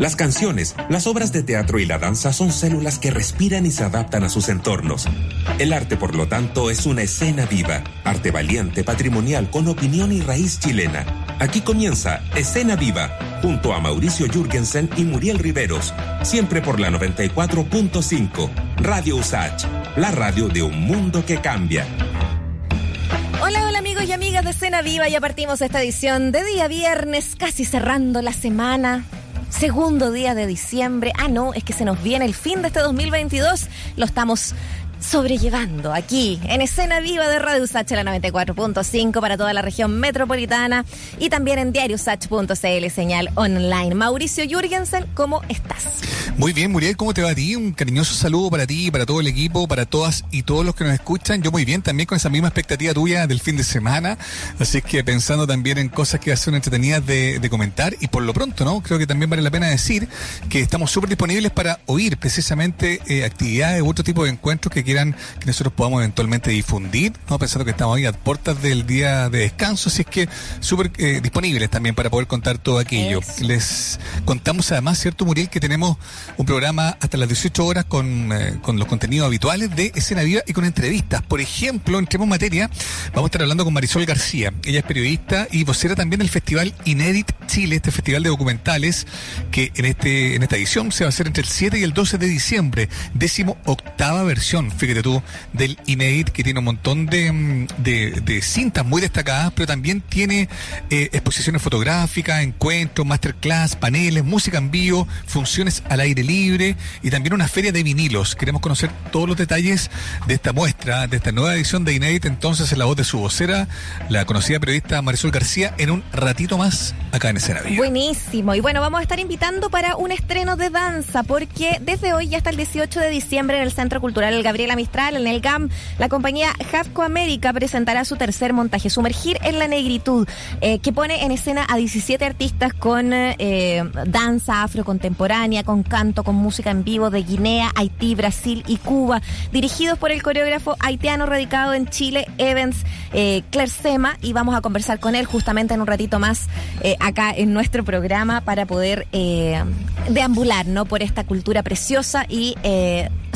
Las canciones, las obras de teatro y la danza son células que respiran y se adaptan a sus entornos. El arte, por lo tanto, es una escena viva, arte valiente, patrimonial, con opinión y raíz chilena. Aquí comienza Escena Viva, junto a Mauricio Jürgensen y Muriel Riveros, siempre por la 94.5, Radio USACH, la radio de un mundo que cambia. Hola, hola amigos y amigas de Escena Viva, ya partimos esta edición de día viernes, casi cerrando la semana. Segundo día de diciembre. Ah, no, es que se nos viene el fin de este 2022. Lo estamos sobrellevando aquí en escena viva de Radio Usach la 94.5 para toda la región metropolitana y también en diariosach.cl señal online. Mauricio Jürgensen, ¿cómo estás? Muy bien, Muriel, ¿cómo te va a ti? Un cariñoso saludo para ti, para todo el equipo, para todas y todos los que nos escuchan. Yo muy bien, también con esa misma expectativa tuya del fin de semana. Así que pensando también en cosas que son entretenidas de, de comentar y por lo pronto, ¿no? Creo que también vale la pena decir que estamos súper disponibles para oír precisamente eh, actividades u otro tipo de encuentros que quieran que nosotros podamos eventualmente difundir, ¿no? pensando que estamos ahí a puertas del día de descanso, así es que súper eh, disponibles también para poder contar todo aquello. Les contamos además, ¿cierto, Muriel, que tenemos un programa hasta las 18 horas con, eh, con los contenidos habituales de Escena Viva y con entrevistas. Por ejemplo, entremos en materia, vamos a estar hablando con Marisol García. Ella es periodista y vocera también del Festival Inédit Chile, este festival de documentales que en, este, en esta edición se va a hacer entre el 7 y el 12 de diciembre, décimo octava versión. Fíjate tú, del INEIT, que tiene un montón de, mm, de, de cintas muy destacadas, pero también tiene eh, exposiciones fotográficas, encuentros, masterclass, paneles, música en vivo, funciones al aire libre y también una feria de vinilos. Queremos conocer todos los detalles de esta muestra, de esta nueva edición de INEIT, entonces en la voz de su vocera, la conocida periodista Marisol García, en un ratito más acá en Escena Viva. Buenísimo. Y bueno, vamos a estar invitando para un estreno de danza, porque desde hoy hasta el 18 de diciembre en el Centro Cultural Gabriela Mistral, en el GAM, la compañía Javco América presentará su tercer montaje, Sumergir en la Negritud, eh, que pone en escena a 17 artistas con eh, danza afrocontemporánea, con canto, con música en vivo de Guinea, Haití, Brasil y Cuba, dirigidos por el coreógrafo haitiano radicado en Chile, Evans eh, Clersema, y vamos a conversar con él justamente en un ratito más eh, acá en nuestro programa para poder deambular ¿no? por esta cultura preciosa y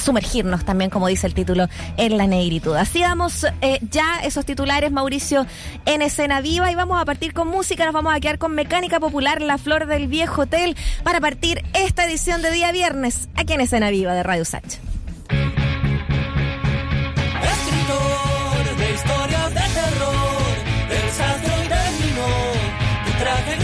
sumergirnos también, como dice el título, en la negritud. Así damos eh, ya esos titulares, Mauricio, en escena viva y vamos a partir con música, nos vamos a quedar con Mecánica Popular, La Flor del Viejo Hotel, para partir esta edición de día viernes, aquí en escena viva de Radio. Escritor de historias de terror, el sastro terminó tu traje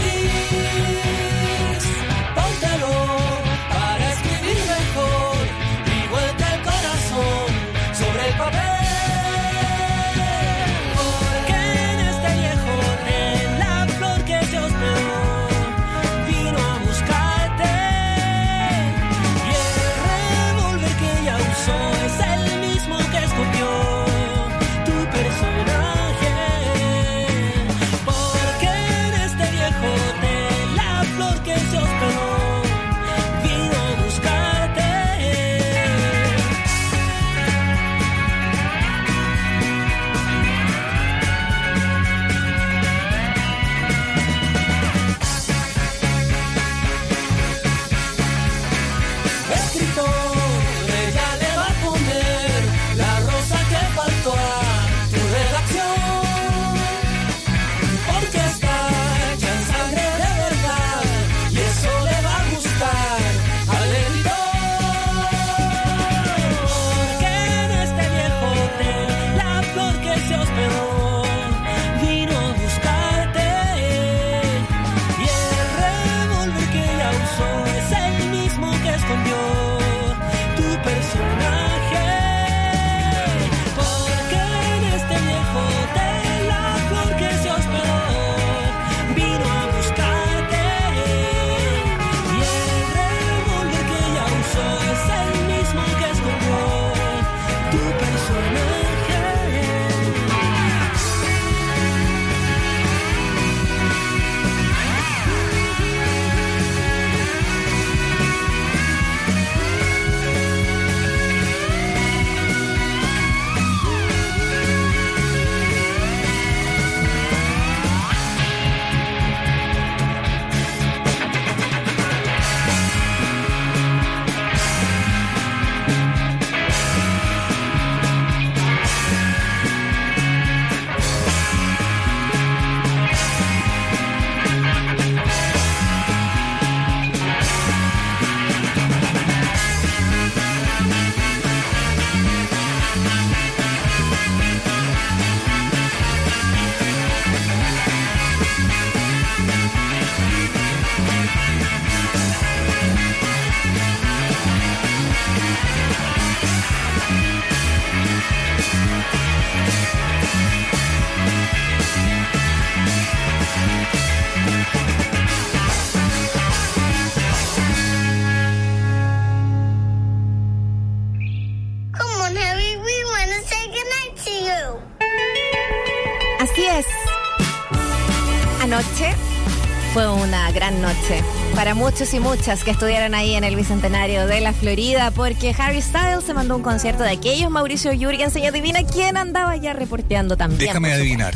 para muchos y muchas que estuvieron ahí en el Bicentenario de la Florida, porque Harry Styles se mandó un concierto de aquellos, Mauricio Jürgensen, y adivina quién andaba ya reporteando también. Déjame adivinar.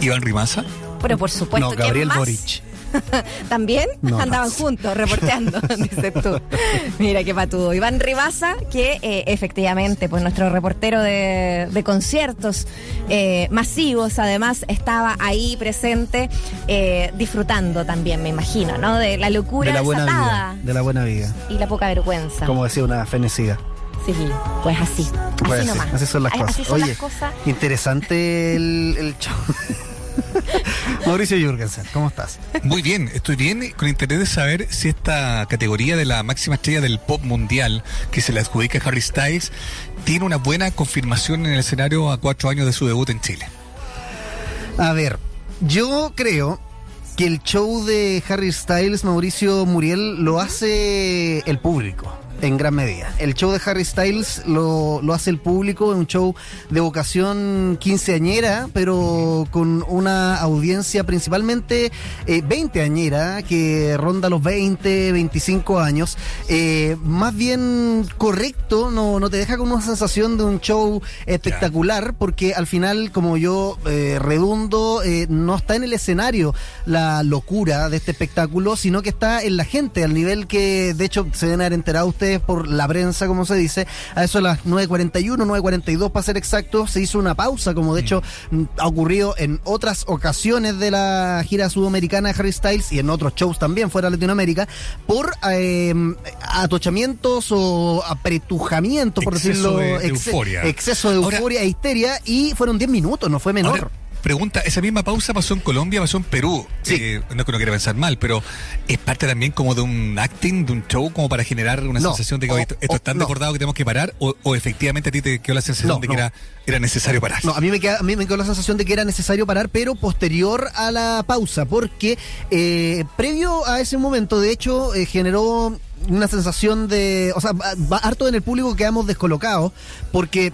¿Iván Rimasa? Pero por supuesto, No, ¿quién Gabriel? Boric. También No, andaban no. juntos reporteando, dices tú. Mira qué patudo. Iván Ribasa, que eh, efectivamente, pues nuestro reportero de, de conciertos eh, masivos, además, estaba ahí presente, eh, disfrutando también, me imagino, ¿no? De la locura De la buena desatada vida. De la buena vida. y la poca vergüenza. Como decía una fenecida. Sí, pues así. Pues así así, nomás. así son las Así cosas. son Oye, las cosas. interesante el, el show. Mauricio Jürgensen, ¿cómo estás? Muy bien, estoy bien con interés de saber si esta categoría de la máxima estrella del pop mundial que se le adjudica a Harry Styles tiene una buena confirmación en el escenario a cuatro años de su debut en Chile. A ver, yo creo que el show de Harry Styles, Mauricio Muriel, lo hace el público. En gran medida. El show de Harry Styles lo, lo hace el público, es un show de vocación quinceañera, pero con una audiencia principalmente eh, veinteañera, que ronda los 20, 25 años. Eh, más bien correcto, no, no te deja con una sensación de un show espectacular, porque al final, como yo eh, redundo, eh, no está en el escenario la locura de este espectáculo, sino que está en la gente, al nivel que de hecho se deben haber enterado ustedes por la prensa, como se dice, a eso a las 9.41, 9.42 para ser exacto, se hizo una pausa, como de hecho ha ocurrido en otras ocasiones de la gira sudamericana de Harry Styles y en otros shows también fuera de Latinoamérica, por eh, atochamientos o apretujamientos, por Exceso decirlo, de- de ex- euforia. exceso de Ahora- euforia e histeria, y fueron 10 minutos, no fue menor. Ahora, pregunta, esa misma pausa pasó en Colombia, pasó en Perú. Sí. Eh, no es que no quiera pensar mal, pero es parte también como de un acting, de un show, como para generar una No. sensación de que O- esto, esto o- es tan no. desbordado que tenemos que parar, o, o efectivamente a ti te quedó la sensación No, de que era, era necesario parar. No, a mí, me queda, a mí me quedó la sensación de que era necesario parar, pero posterior a la pausa, porque eh, previo a ese momento, de hecho, eh, generó una sensación de. O sea, va- va- harto en el público quedamos descolocados, porque.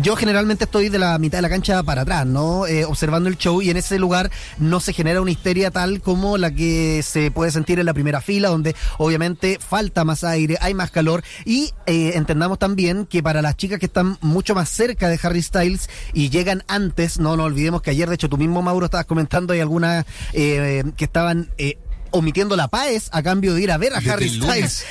Yo generalmente estoy de la mitad de la cancha para atrás, ¿no? Eh, observando el show y en ese lugar no se genera una histeria tal como la que se puede sentir en la primera fila, donde obviamente falta más aire, hay más calor y eh, entendamos también que para las chicas que están mucho más cerca de Harry Styles y llegan antes, no nos olvidemos que ayer, de hecho, tú mismo, Mauro, estabas comentando, hay algunas eh, que estaban... omitiendo la PAES a cambio de ir a ver a Desde Harry Styles.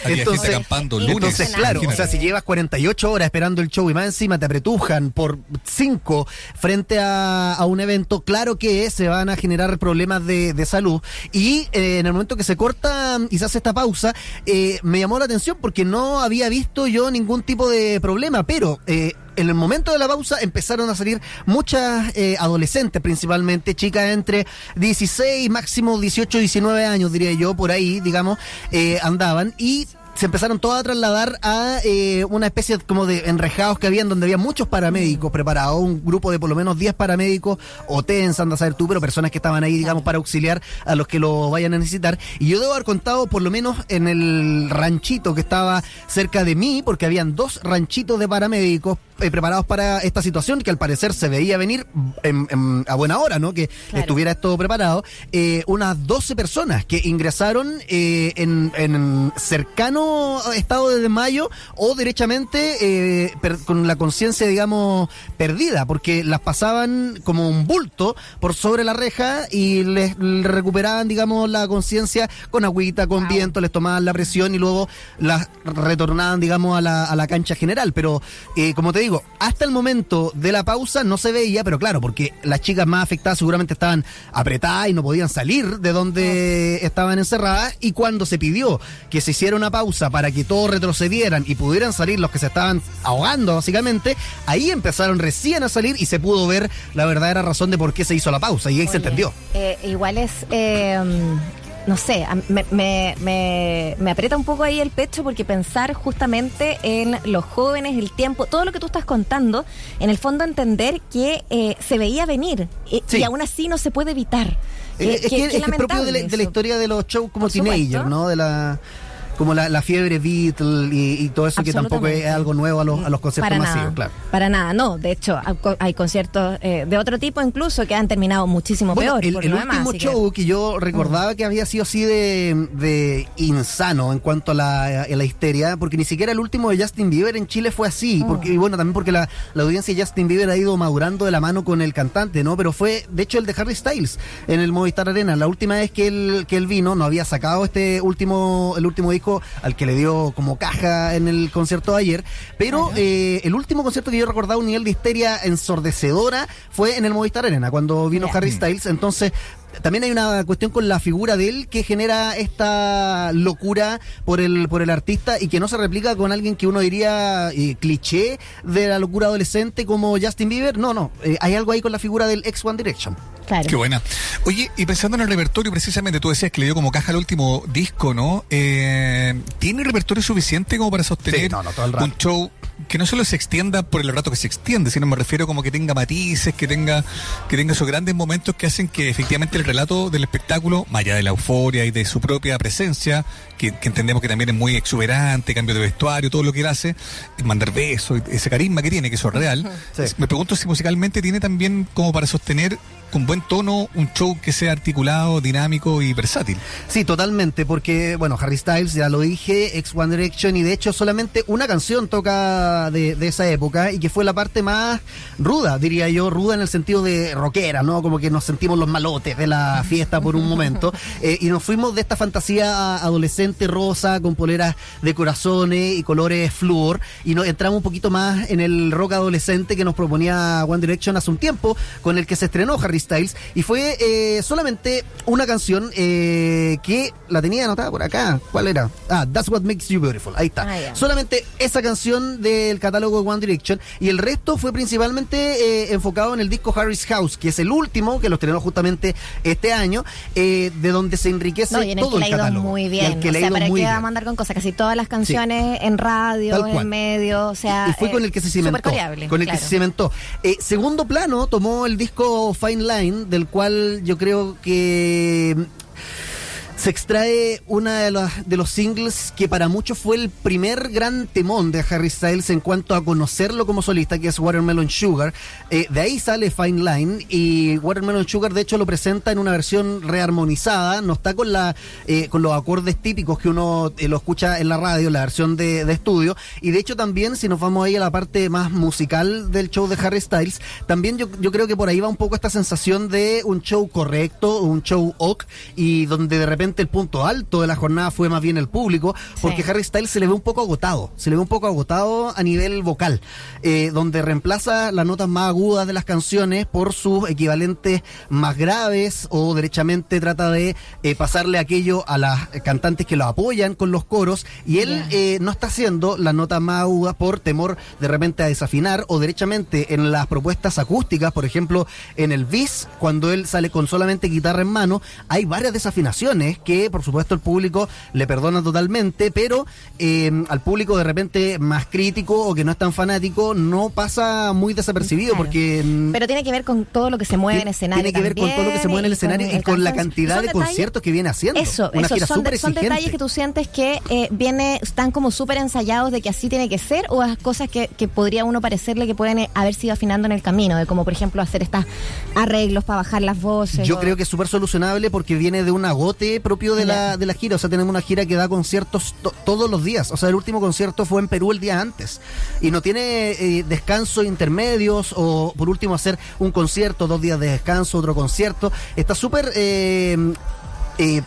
acampando, lunes, entonces, claro, o sea, si llevas 48 horas esperando el show y más encima te apretujan por 5 frente a, a un evento, claro que se van a generar problemas de, de salud. Y eh, en el momento que se corta y se hace esta pausa, eh, me llamó la atención porque no había visto yo ningún tipo de problema, pero... eh, en el momento de la pausa empezaron a salir muchas eh, adolescentes, principalmente chicas entre 16, máximo 18, 19 años, diría yo, por ahí, digamos, eh, andaban. Y se empezaron todas a trasladar a eh, una especie como de enrejados que habían donde había muchos paramédicos preparados, un grupo de por lo menos 10 paramédicos o TENS, anda a saber tú, pero personas que estaban ahí, digamos, para auxiliar a los que lo vayan a necesitar. Y yo debo haber contado por lo menos en el ranchito que estaba cerca de mí, porque habían dos ranchitos de paramédicos eh, preparados para esta situación que al parecer se veía venir en- en- a buena hora, ¿no? Que Claro. estuviera esto preparado. Eh, unas 12 personas que ingresaron eh, en, en cercano estado de desmayo o derechamente eh, per- con la conciencia, digamos, perdida, porque las pasaban como un bulto por sobre la reja y les, les recuperaban, digamos, la conciencia con agüita, con Wow. viento, les tomaban la presión y luego las retornaban, digamos, a la, a la cancha general. Pero, eh, como te digo, hasta el momento de la pausa no se veía, pero claro, porque las chicas más afectadas seguramente estaban apretadas y no podían salir de donde estaban encerradas. Y cuando se pidió que se hiciera una pausa para que todos retrocedieran y pudieran salir los que se estaban ahogando, básicamente, ahí empezaron recién a salir y se pudo ver la verdadera razón de por qué se hizo la pausa. Y ahí se entendió. eh, igual es. eh, no sé, me, me, me, me aprieta un poco ahí el pecho porque pensar justamente en los jóvenes, el tiempo, todo lo que tú estás contando, en el fondo entender que eh, se veía venir eh, Sí. y aún así no se puede evitar. Es que, es que es propio de la, de la historia de los shows como Por supuesto. teenager, ¿no? De la como la, la fiebre Beatle y, y todo eso que tampoco es algo nuevo a los, a los conciertos Para masivos, nada, claro. para nada, no. De hecho, hay co- hay conciertos eh, de otro tipo incluso que han terminado muchísimo Bueno, peor. el, por el demás, último que- show que... yo recordaba que había sido así de, de insano en cuanto a la, a la histeria, porque ni siquiera el último de Justin Bieber en Chile fue así, porque, y bueno, también porque la, la audiencia de Justin Bieber ha ido madurando de la mano con el cantante, ¿no? Pero fue, de hecho, el de Harry Styles en el Movistar Arena. La última vez que él, que él vino, no había sacado este último, el último disco al que le dio como caja en el concierto de ayer, pero eh, el último concierto que yo recordaba un nivel de histeria ensordecedora fue en el Movistar Arena, cuando vino. Harry Styles. Entonces, también hay una cuestión con la figura de él que genera esta locura por el, por el artista y que no se replica con alguien que uno diría eh, cliché de la locura adolescente como Justin Bieber. No, no, eh, hay algo ahí con la figura del ex One Direction. Claro. Qué buena. Oye, y pensando en el repertorio, precisamente, tú decías que le dio como caja el último disco, ¿no? Eh, ¿Tiene repertorio suficiente como para sostener Sí, no, no, todo el rato. un show que no solo se extienda por el rato que se extiende, sino me refiero como que tenga matices, que tenga, que tenga esos grandes momentos que hacen que efectivamente el relato del espectáculo, más allá de la euforia y de su propia presencia, que, que entendemos que también es muy exuberante, cambio de vestuario, todo lo que él hace, mandar besos, ese carisma que tiene, que eso es real. Sí. Me pregunto si musicalmente tiene también como para sostener con buen tono un show que sea articulado, dinámico y versátil. Sí, totalmente, porque, bueno, Harry Styles, ya lo dije, ex One Direction, y de hecho solamente una canción toca de, de esa época, y que fue la parte más ruda, diría yo, ruda en el sentido de rockera, ¿no? Como que nos sentimos los malotes de la fiesta por un momento, eh, y nos fuimos de esta fantasía adolescente rosa, con poleras de corazones y colores flúor, y nos entramos un poquito más en el rock adolescente que nos proponía One Direction hace un tiempo, con el que se estrenó Harry Styles, y fue eh, solamente una canción eh, que la tenía anotada por acá. ¿Cuál era? Ah, That's What Makes You Beautiful. Ahí está. Ah, ya. Solamente esa canción del catálogo de One Direction, y el resto fue principalmente eh, enfocado en el disco Harry's House, que es el último, que lo estrenó justamente este año, eh, de donde se enriquece No, y en el todo que el ha ido catálogo. muy Y bien. el que o sea, ¿para qué va a bien. mandar con cosas? Casi todas las canciones en radio, en medio, o sea. y fue con eh, el que se cimentó. súper coreable, Con el que claro. se cimentó. Eh, segundo plano tomó el disco Fine Del cual yo creo que se extrae una de, las- de los singles que para muchos fue el primer gran temón de Harry Styles en cuanto a conocerlo como solista, que es Watermelon Sugar. Eh, de ahí sale Fine Line y Watermelon Sugar de hecho lo presenta en una versión rearmonizada, no está con la eh, con los acordes típicos que uno eh, lo escucha en la radio, la versión de, de estudio. Y de hecho también, si nos vamos ahí a la parte más musical del show de Harry Styles, también yo, yo creo que por ahí va un poco esta sensación de un show correcto, un show ok, y donde de repente el punto alto de la jornada fue más bien el público, porque Sí. Harry Styles se le ve un poco agotado, se le ve un poco agotado a nivel vocal, eh, donde reemplaza las notas más agudas de las canciones por sus equivalentes más graves o derechamente trata de eh, pasarle aquello a las cantantes que lo apoyan con los coros y él eh, no está haciendo las notas más agudas por temor de repente a desafinar o derechamente en las propuestas acústicas, por ejemplo, en el bis, cuando él sale con solamente guitarra en mano, hay varias desafinaciones que por supuesto el público le perdona totalmente, pero eh, al público de repente más crítico o que no es tan fanático no pasa muy desapercibido Claro. porque... mm, Pero tiene que ver con todo lo que se mueve en tiene- escenario. Tiene que ver con todo lo que se mueve en el escenario y con la cantidad de detalles- conciertos que viene haciendo. Eso, Una eso gira son, de- son detalles que tú sientes que eh, viene, están como súper ensayados de que así tiene que ser o es cosas que, que podría uno parecerle que pueden eh, haber sido afinando en el camino, de como por ejemplo hacer estos arreglos para bajar las voces. Yo o- creo que es súper solucionable porque viene de un agote propio de la, de la gira. O sea, tenemos una gira que da conciertos to- todos los días. O sea, el último concierto fue en Perú el día antes. Y no tiene eh, descanso intermedios o por último hacer un concierto, dos días de descanso, otro concierto. Está súper... eh, eh,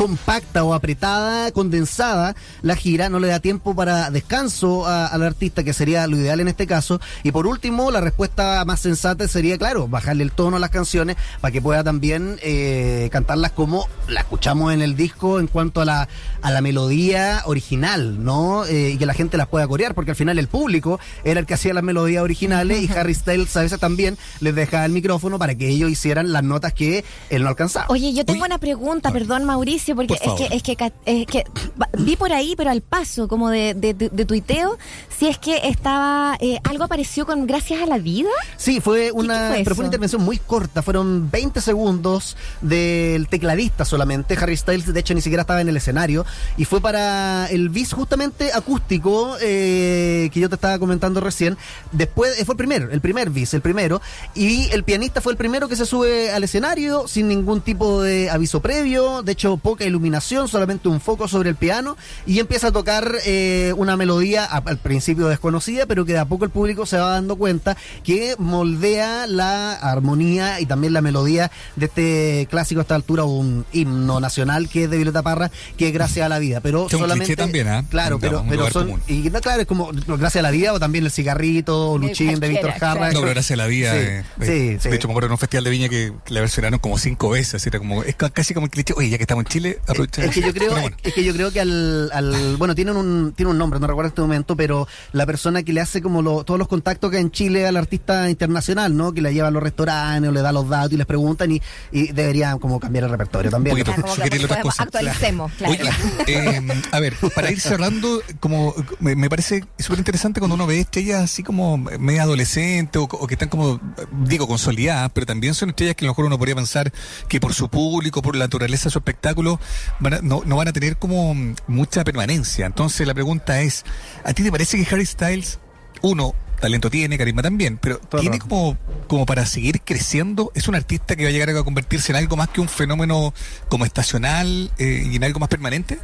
compacta o apretada, condensada la gira, no le da tiempo para descanso al artista, que sería lo ideal en este caso. Y por último, la respuesta más sensata sería, claro, bajarle el tono a las canciones para que pueda también eh, cantarlas como la escuchamos en el disco en cuanto a la, a la melodía original, ¿no? Eh, y que la gente las pueda corear, porque al final el público era el que hacía las melodías originales y Harry Styles a veces también les dejaba el micrófono para que ellos hicieran las notas que él no alcanzaba. Oye, yo tengo una pregunta, perdón Mauricio, Mauricio, porque Por es que, favor. es que ca- es que va- vi por ahí, pero al paso, como de, de, de- de tuiteo, si es que estaba eh, algo apareció con Gracias a la Vida. Sí, fue una, fue pero fue una intervención muy corta, fueron 20 segundos del tecladista solamente, Harry Styles de hecho ni siquiera estaba en el escenario, y fue para el bis justamente acústico eh, que yo te estaba comentando recién, después eh, fue el primero, el primer bis, el primero, y el pianista fue el primero que se sube al escenario sin ningún tipo de aviso previo, de hecho poca iluminación, solamente un foco sobre el piano, y empieza a tocar eh, una melodía a- al principio desconocida, pero que de a poco el público se va dando cuenta que moldea la armonía y también la melodía de este clásico a esta altura, un himno nacional que es de Violeta Parra, que es Gracias a la Vida. Pero Que es un solamente. también. Claro, Un- pero, pero son. común. Y no, claro, es como Gracias a la Vida o también el cigarrito, o Luchín de Víctor claro. No, pero gracias a la vida. Sí, eh, sí, eh, sí. De hecho, me acuerdo en un festival de viña que, la versionaron como cinco veces. Era como, es ca- casi como el cliché. Oye, ya que estamos en Chile, Es que yo creo, bueno. es que yo creo que al, al- bueno, tienen un, tiene un nombre, no recuerdo en este momento, pero la persona que le hace como lo- todos los contactos que hay en Chile al artista internacional, ¿no? Que le lleva a los restaurantes o le da los datos y les preguntan y, y deberían como cambiar el repertorio también. Un poquito. Ah, como que sugerirle otras cosas. actualicemos, claro. Oye, eh, a ver, para ir cerrando, como me, me parece súper interesante cuando uno ve estrellas así como media adolescente o, o que están como, digo, consolidadas, pero también son estrellas que a lo mejor uno podría pensar que por su público, por la naturaleza de su espectáculo, van a- no, no van a tener como mucha permanencia. Entonces la pregunta es, ¿a ti te parece que Harry Styles, uno, talento tiene, carisma también, pero Todo. tiene como, como para seguir creciendo? ¿Es un artista que va a llegar a convertirse en algo más que un fenómeno como estacional eh, y en algo más permanente?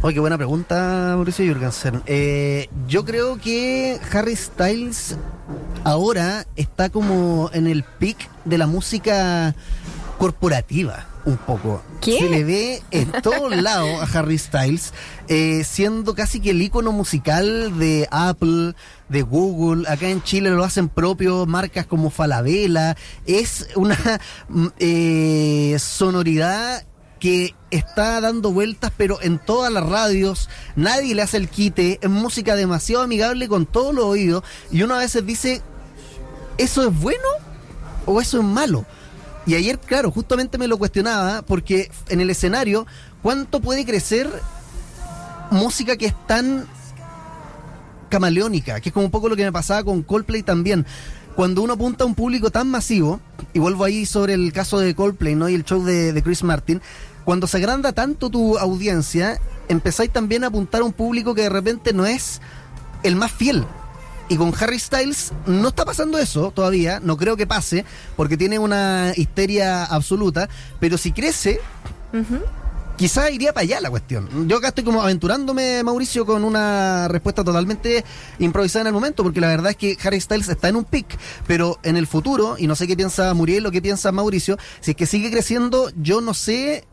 Oye, qué buena pregunta, Mauricio Jürgensen. Eh, yo creo que Harry Styles ahora está como en el pic de la música corporativa, un poco. ¿Qué? Se le ve en todos lados a Harry Styles, eh, siendo casi que el icono musical de Apple, de Google. Acá en Chile lo hacen propio, marcas como Falabella. Es una mm, eh, sonoridad que está dando vueltas, pero en todas las radios, nadie le hace el quite, es música demasiado amigable con todos los oídos, y uno a veces dice, ¿eso es bueno o eso es malo? Y ayer, claro, justamente me lo cuestionaba, porque en el escenario, ¿cuánto puede crecer música que es tan camaleónica? Que es como un poco lo que me pasaba con Coldplay también. Cuando uno apunta a un público tan masivo, y vuelvo ahí sobre el caso de Coldplay ¿no? y el show de, de Chris Martin, cuando se agranda tanto tu audiencia, empezáis también a apuntar a un público que de repente no es el más fiel. Y con Harry Styles no está pasando eso todavía, no creo que pase, porque tiene una histeria absoluta, pero si crece, Ujú. quizá iría para allá la cuestión. Yo acá estoy como aventurándome, Mauricio, con una respuesta totalmente improvisada en el momento, porque la verdad es que Harry Styles está en un pic, pero en el futuro, y no sé qué piensa Muriel o qué piensa Mauricio, si es que sigue creciendo, yo no sé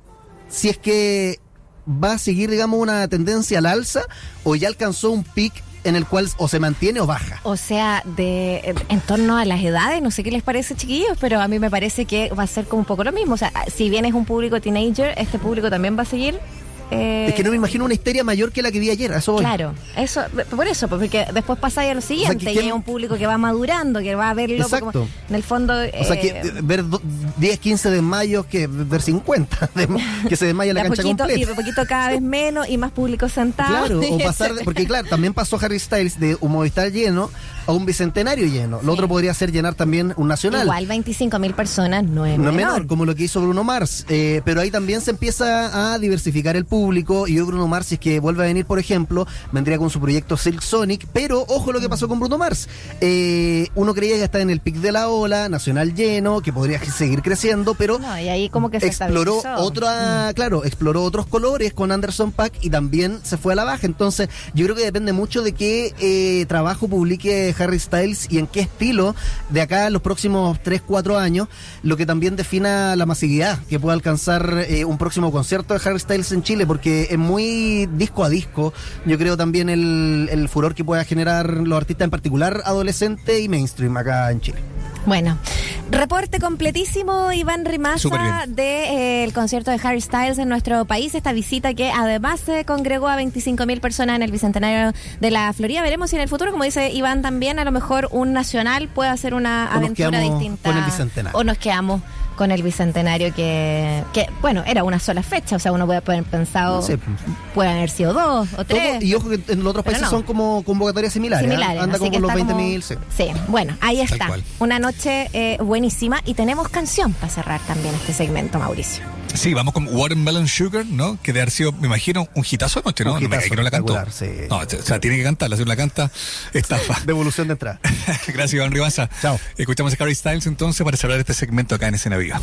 si es que va a seguir, digamos, una tendencia al alza o ya alcanzó un pic en el cual o se mantiene o baja. O sea, de en torno a las edades, no sé qué les parece, chiquillos, pero a mí me parece que va a ser como un poco lo mismo. O sea, si bien es un público teenager, este público también va a seguir. Eh, Es que no me imagino una histeria mayor que la que vi ayer, eso voy. Claro, eso, por eso, pues, porque después pasa a lo siguiente, que y ¿quién- hay un público que va madurando, que va a verlo Exacto. como- en el fondo. O sea, que eh, eh, ver do- 10, 15 desmayos que ver 50, de- que se desmaya la cancha poquito, y completa. de poquito cada vez menos y más público sentado. Claro, o Y pasar, de- porque claro, también pasó Harry Styles de un Movistar lleno a un Bicentenario lleno. Lo Sí. otro podría ser llenar también un Nacional. Igual 25 mil personas no es No es menor. menor, como lo que hizo Bruno Mars. Eh, pero ahí también se empieza a diversificar el público. Y hoy Bruno Mars, si es que vuelve a venir, por ejemplo, vendría con su proyecto Silk Sonic. Pero ojo lo que pasó con Bruno Mars. Eh, uno creía que está en el pic de la ola, nacional lleno, que podría seguir creciendo, pero No, y ahí como que se exploró estabilizó. Mm. otra, claro, exploró otros colores con Anderson Pack y también se fue a la baja. Entonces, yo creo que depende mucho de qué eh, trabajo publique Harry Styles y en qué estilo de acá en los próximos 3, 4 años, lo que también defina la masividad que pueda alcanzar eh, un próximo concierto de Harry Styles en Chile, porque es muy disco a disco. Yo creo también el, el furor que pueda generar los artistas en particular, adolescente y mainstream acá en Chile. Bueno, reporte completísimo, Iván Súper Rimaza, bien. del concierto de Harry Styles en nuestro país. Esta visita que además se congregó a 25 mil personas en el Bicentenario de la Florida. Veremos si en el futuro, como dice Iván también, a lo mejor un nacional puede hacer una O aventura distinta. con el Bicentenario. O nos quedamos con el bicentenario que, que, bueno, era una sola fecha, o sea, uno puede haber pensado, Sí. pueden haber sido dos o Todo- tres. y ojo que en los otros países no. son como convocatorias similares. ¿eh? similares. Anda como los está 20.000. como- sí. Sí, bueno, ahí está. Una noche eh, buenísima y tenemos canción para cerrar también este segmento, Mauricio. Sí, vamos con Watermelon Sugar, ¿no? Que de haber sido, me imagino, un hitazo anoche, ¿no? Un No me- hitazo que no la cantó. sí. No, o sea, tiene que cantarla, si no la canta, estafa. Devolución de entrada. Gracias, Iván Ribanza. Chao. Escuchamos a Harry Styles entonces para cerrar este segmento acá en Escena Viva.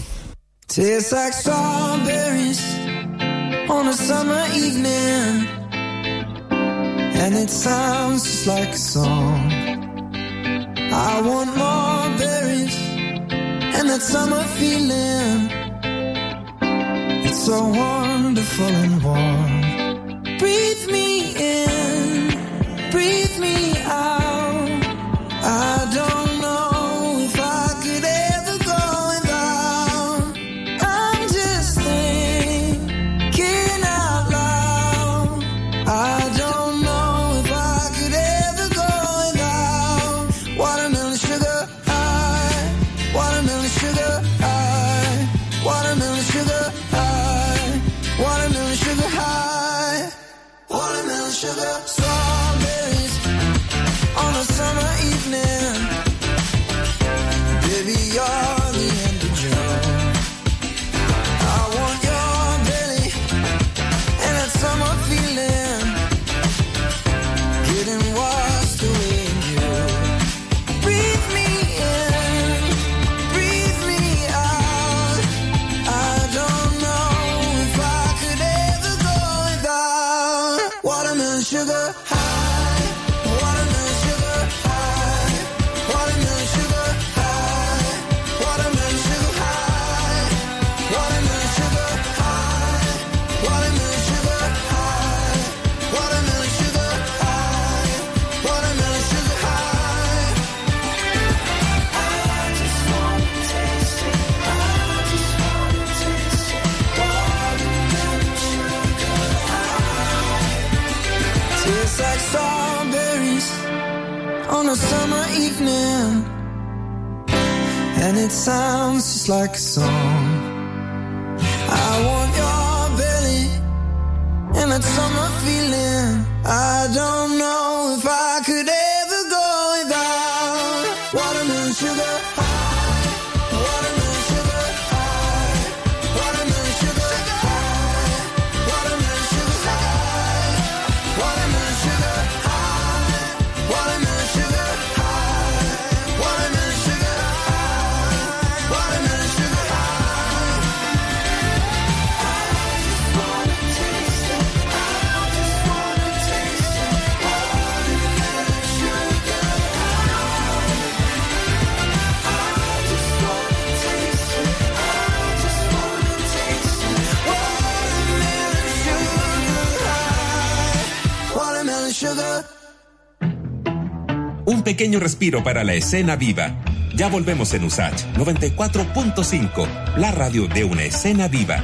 Tastes like strawberries on a summer evening, and it sounds just like a song. I want more berries and that summer feeling. So wonderful and warm. Breathe me in, breathe respiro para la escena viva. Ya volvemos en USACH 94.5, la radio de una escena viva.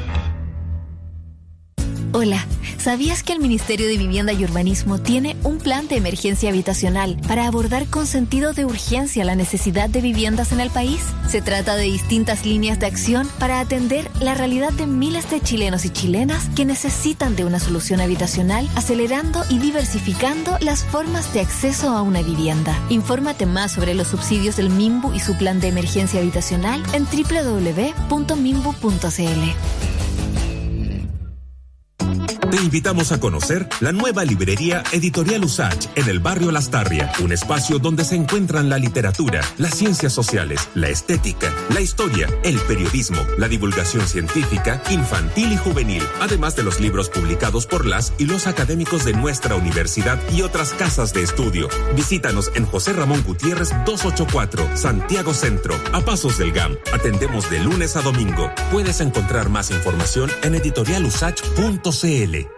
Hola, ¿sabías que el Ministerio de Vivienda y Urbanismo tiene un plan de emergencia habitacional para abordar con sentido de urgencia la necesidad de viviendas en el país? Se trata de distintas líneas de acción para atender la realidad de miles de chilenos y chilenas que necesitan de una solución habitacional, acelerando y diversificando las formas de acceso a una vivienda. Infórmate más sobre los subsidios del MIMBU y su plan de emergencia habitacional en www.mimbu.cl. Invitamos a conocer la nueva librería Editorial Usach en el barrio Lastarria, un espacio donde se encuentran la literatura, las ciencias sociales, la estética, la historia, el periodismo, la divulgación científica, infantil y juvenil, además de los libros publicados por las y los académicos de nuestra universidad y otras casas de estudio. Visítanos en José Ramón Gutiérrez 284, Santiago Centro, a pasos del GAM. Atendemos de lunes a domingo. Puedes encontrar más información en editorialusach.cl.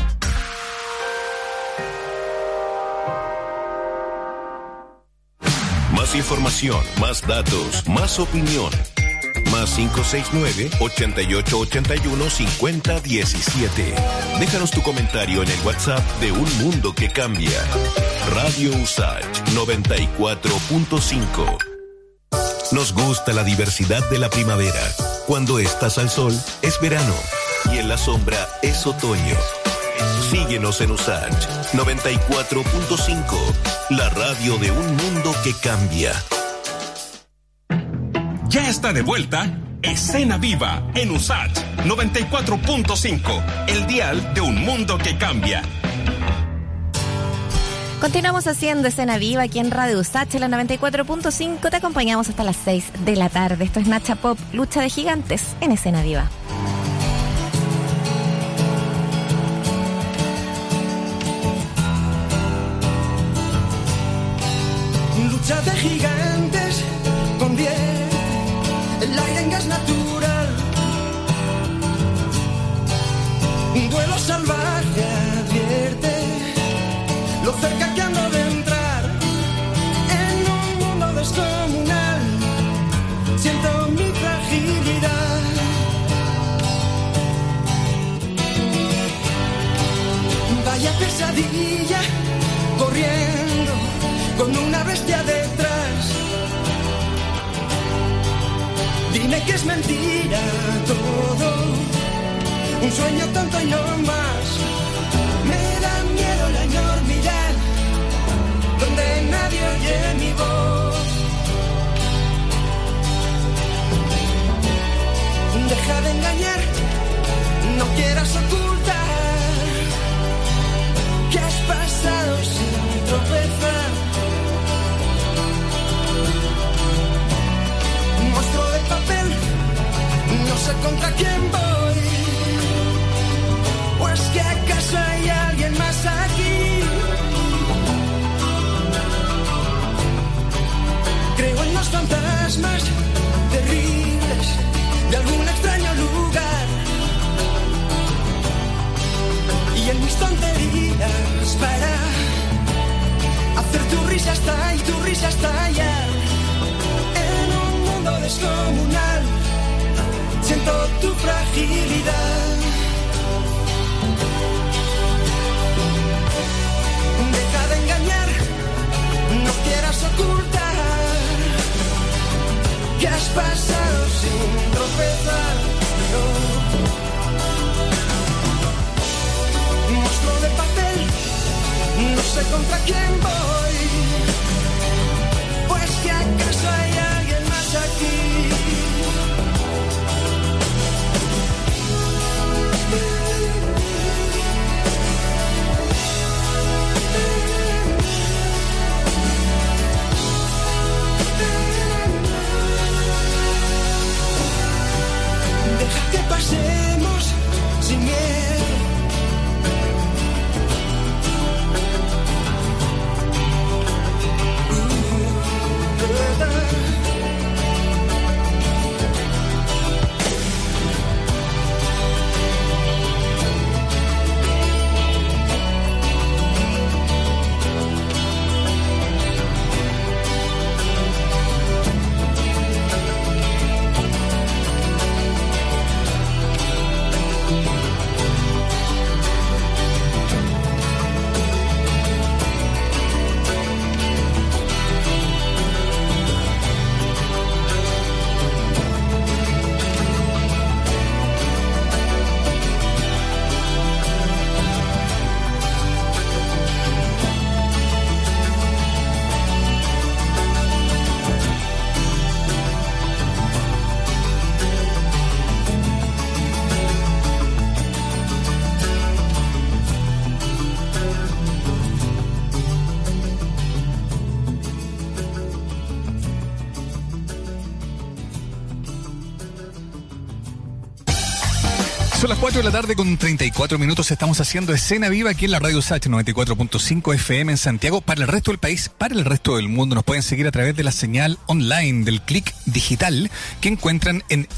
Más información, más datos, más opinión. Más 569-8881-5017. Déjanos tu comentario en el WhatsApp de Un Mundo que Cambia. Radio Usage 94.5. Nos gusta la diversidad de la primavera. Cuando estás al sol, es verano. Y en la sombra, es otoño. Síguenos en Usage 94.5, la radio de un mundo que cambia. Ya está de vuelta Escena Viva en USACH 94.5, el dial de un mundo que cambia. Continuamos haciendo escena viva aquí en Radio USACH, la 94.5. Te acompañamos hasta las 6 de la tarde. Esto es Nacha Pop, lucha de gigantes en escena viva. Lucha de gigantes convierte el aire en gas natural. Un duelo salvaje advierte lo cerca que ando de entrar en un mundo descomunal. Siento mi fragilidad. Vaya pesadilla corriendo con una bestia Dime que es mentira todo, un sueño tonto y no más. Me da miedo la enormidad, donde nadie oye mi voz. Deja de engañar, no quieras ocultar que has pasado sin tropezar. Un monstruo de papel, no sé contra quién voy. ¿O es que acaso hay alguien más aquí? Creo en los fantasmas terribles de algún extraño lugar. Y en mis tonterías para hacer tu risa está y tu risa está ya en un mundo descomunal. Siento tu fragilidad. Deja de engañar, no quieras ocultar que has pasado sin tropezar. No. Monstruo de papel, no sé contra quién voy. 4 de la tarde con 34 minutos. Estamos haciendo escena viva aquí en la Radio Sach 94.5 FM en Santiago. Para el resto del país, para el resto del mundo, nos pueden seguir a través de la señal online del clic digital que encuentran en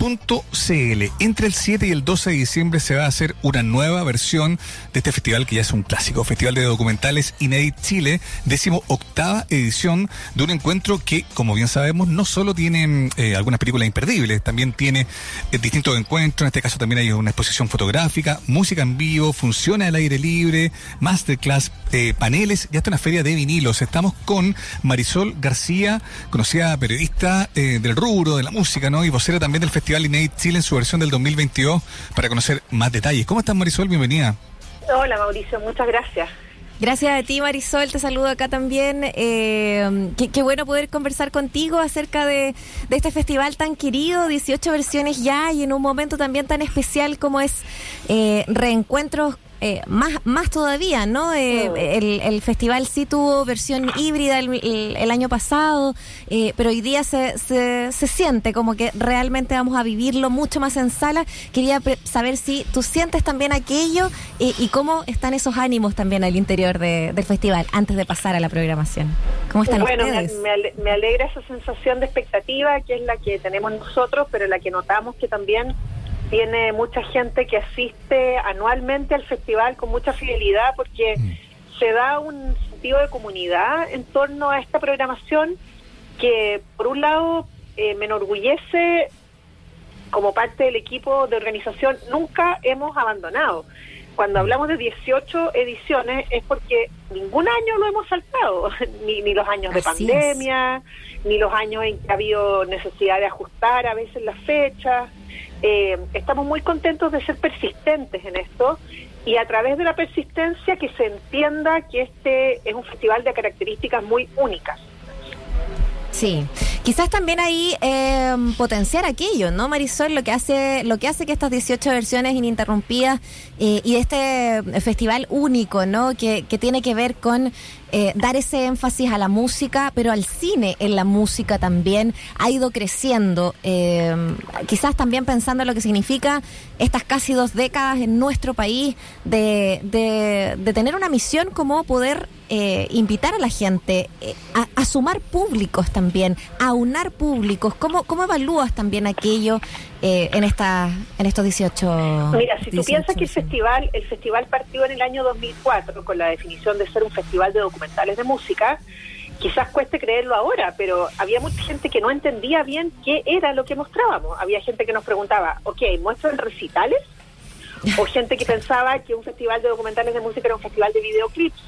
diariousach.cl. Entre el 7 y el 12 de diciembre se va a hacer una nueva versión de este festival que ya es un clásico. Festival de Documentales Inédit Chile, décimo octava edición de un encuentro que, como bien sabemos, no solo tiene eh, algunas películas imperdibles, también tiene eh, distintos encuentros. En este caso también hay una exposición fotográfica, música en vivo, funciona al aire libre, masterclass, eh, paneles y hasta una feria de vinilos. Estamos con Marisol García, conocida periodista del rubro, de la música, ¿no? Y vocera también del Festival Inédit Chile en su versión del 2022 para conocer más detalles. ¿Cómo estás, Marisol? Bienvenida. Hola Mauricio, muchas gracias. Gracias a ti, Marisol. Te saludo acá también. Eh, qué, qué bueno poder conversar contigo acerca de, de este festival tan querido, 18 versiones ya y en un momento también tan especial como es eh, reencuentros. Eh, más, más todavía, ¿no? Eh, el, el festival sí tuvo versión híbrida el, el- el año pasado, eh, pero hoy día se, se, se siente como que realmente vamos a vivirlo mucho más en sala. Quería saber si tú sientes también aquello eh, y cómo están esos ánimos también al interior de- del festival antes de pasar a la programación. ¿Cómo están Bueno, ustedes? me ale- me alegra esa sensación de expectativa que es la que tenemos nosotros, pero la que notamos que también tiene mucha gente que asiste anualmente al festival con mucha fidelidad porque se da un sentido de comunidad en torno a esta programación que por un lado eh, me enorgullece como parte del equipo de organización nunca hemos abandonado. Cuando hablamos de 18 ediciones es porque ningún año lo hemos saltado, ni, ni los años de Así es. pandemia, ni los años en que ha habido necesidad de ajustar a veces las fechas. Eh, estamos muy contentos de ser persistentes en esto y a través de la persistencia que se entienda que este es un festival de características muy únicas. Sí, quizás también ahí eh, potenciar aquello, ¿no, Marisol? Lo que hace, lo que hace que estas 18 versiones ininterrumpidas eh, y este festival único, ¿no? Que tiene que ver con eh, dar ese énfasis a la música, pero al cine en la música también ha ido creciendo. eh, quizás también pensando en lo que significa estas casi dos décadas en nuestro país de, tener una misión como poder eh, invitar a la gente a, a sumar públicos también, a unar públicos. ¿Cómo, cómo evalúas también aquello eh, en esta en estos 18 Mira, si tú 18 piensas que el festival, el festival partió en el año 2004 con la definición de ser un festival de documentales de música, quizás cueste creerlo ahora, pero había mucha gente que no entendía bien qué era lo que mostrábamos. Había gente que nos preguntaba, ok, ¿muestran recitales? O gente que pensaba que un festival de documentales de música era un festival de videoclips.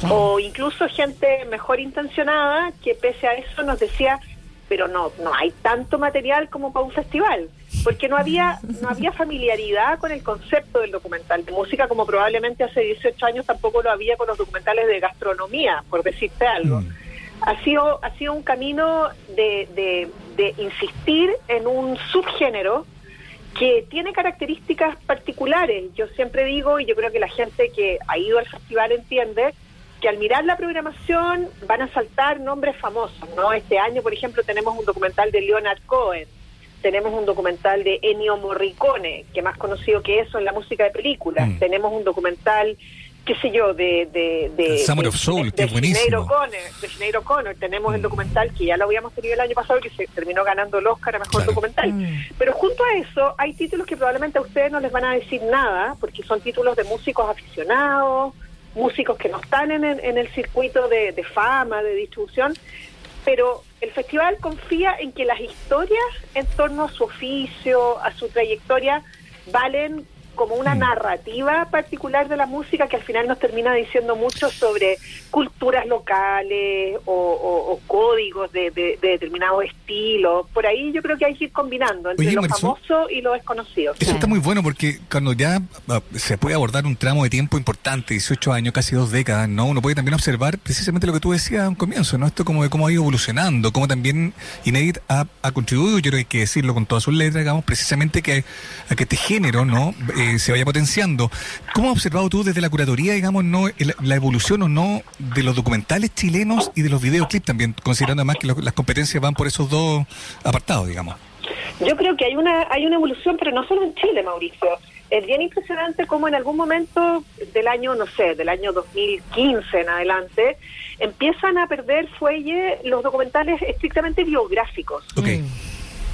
Claro. O incluso gente mejor intencionada que pese a eso nos decía, pero no, no hay tanto material como para un festival, porque no había, no había familiaridad con el concepto del documental de música como probablemente hace 18 años tampoco lo había con los documentales de gastronomía, por decirte algo. Mm. Ha sido, ha sido un camino de, de, de insistir en un subgénero que tiene características particulares. Yo siempre digo, y yo creo que la gente que ha ido al festival entiende, que al mirar la programación van a saltar nombres famosos, ¿no? Este año, por ejemplo, tenemos un documental de Leonard Cohen, tenemos un documental de Ennio Morricone, que más conocido que eso en la música de películas, Mm. tenemos un documental, qué sé yo, de... de, de Summer de- of Soul, de- de buenísimo. Sinead O'Connor, tenemos el Mm. documental que ya lo habíamos tenido el año pasado, que se terminó ganando el Oscar a Mejor Claro. Documental. Mm. Pero junto a eso hay títulos que probablemente a ustedes no les van a decir nada, porque son títulos de músicos aficionados, músicos que no están en, el- en el circuito de, de fama, de distribución, pero el festival confía en que las historias en torno a su oficio, a su trayectoria, valen como una Mm. narrativa particular de la música que al final nos termina diciendo mucho sobre culturas locales o, o- o códigos de, de- de determinados estilos. Por ahí yo creo que hay que ir combinando entre Oye, lo Marisol. famoso y lo desconocido. Eso está muy bueno porque cuando ya ah, se puede abordar un tramo de tiempo importante, 18 años, casi dos décadas, ¿no? Uno puede también observar precisamente lo que tú decías a un comienzo, ¿no? Esto como de cómo ha ido evolucionando, cómo también Inédit ha, ha contribuido, yo creo que hay que decirlo con todas sus letras, digamos, precisamente que, a que este género, ¿no? Eh, se vaya potenciando. ¿Cómo has observado tú desde la curatoría, digamos, no el- la evolución o no de los documentales chilenos y de los videoclips también, considerando además que lo- las competencias van por esos dos apartados, digamos? Yo creo que hay una hay una evolución, pero no solo en Chile, Mauricio. Es bien impresionante cómo en algún momento del año, no sé, del año 2015 en adelante, empiezan a perder fuelle los documentales estrictamente biográficos. Ok.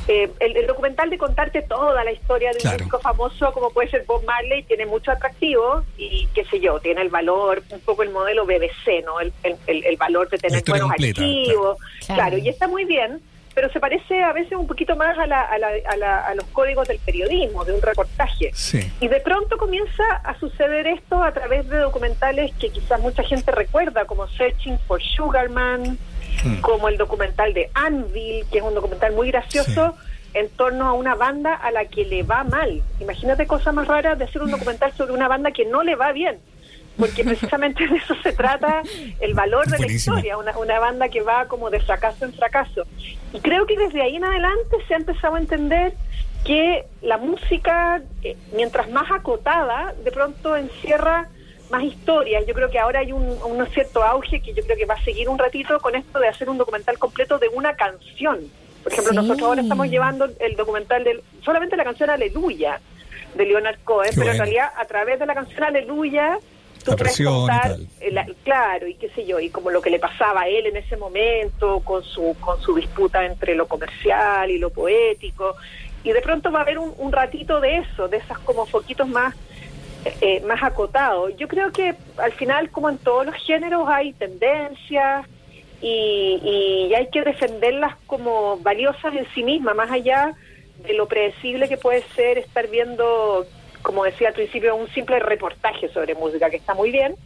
Eh, el, el documental de contarte toda la historia de Claro. un músico famoso como puede ser Bob Marley tiene mucho atractivo y qué sé yo, tiene el valor, un poco el modelo BBC, ¿no? El, el- el- el valor de tener buenos completa, archivos, claro. claro. y está muy bien, pero se parece a veces un poquito más a, la- a la- a la- a los códigos del periodismo, de un reportaje. Sí. Y de pronto comienza a suceder esto a través de documentales que quizás mucha gente recuerda, como Searching for Sugarman, Mm. como el documental de Anvil, que es un documental muy gracioso en torno a una banda a la que le va mal. Imagínate cosas más raras de hacer un documental sobre una banda que no le va bien. Porque precisamente de eso se trata el valor de la historia, una, una banda que va como de fracaso en fracaso. Y creo que desde ahí en adelante se ha empezado a entender que la música, eh, mientras más acotada, de pronto encierra más historias. Yo creo que ahora hay un, un cierto auge que yo creo que va a seguir un ratito con esto de hacer un documental completo de una canción. Por ejemplo, Sí. nosotros ahora estamos llevando el documental de solamente la canción Aleluya de Leonard Cohen, Qué pero en realidad a través de la canción Aleluya tú La puedes y contar la- claro y qué sé yo y como lo que le pasaba a él en ese momento con su con su disputa entre lo comercial y lo poético y de pronto va a haber un, un ratito de eso de esas como foquitos más eh, más acotados yo creo que al final como en todos los géneros hay tendencias y, y hay que defenderlas como valiosas en sí mismas más allá de lo predecible que puede ser estar viendo como decía al principio un simple reportaje sobre música que está muy bien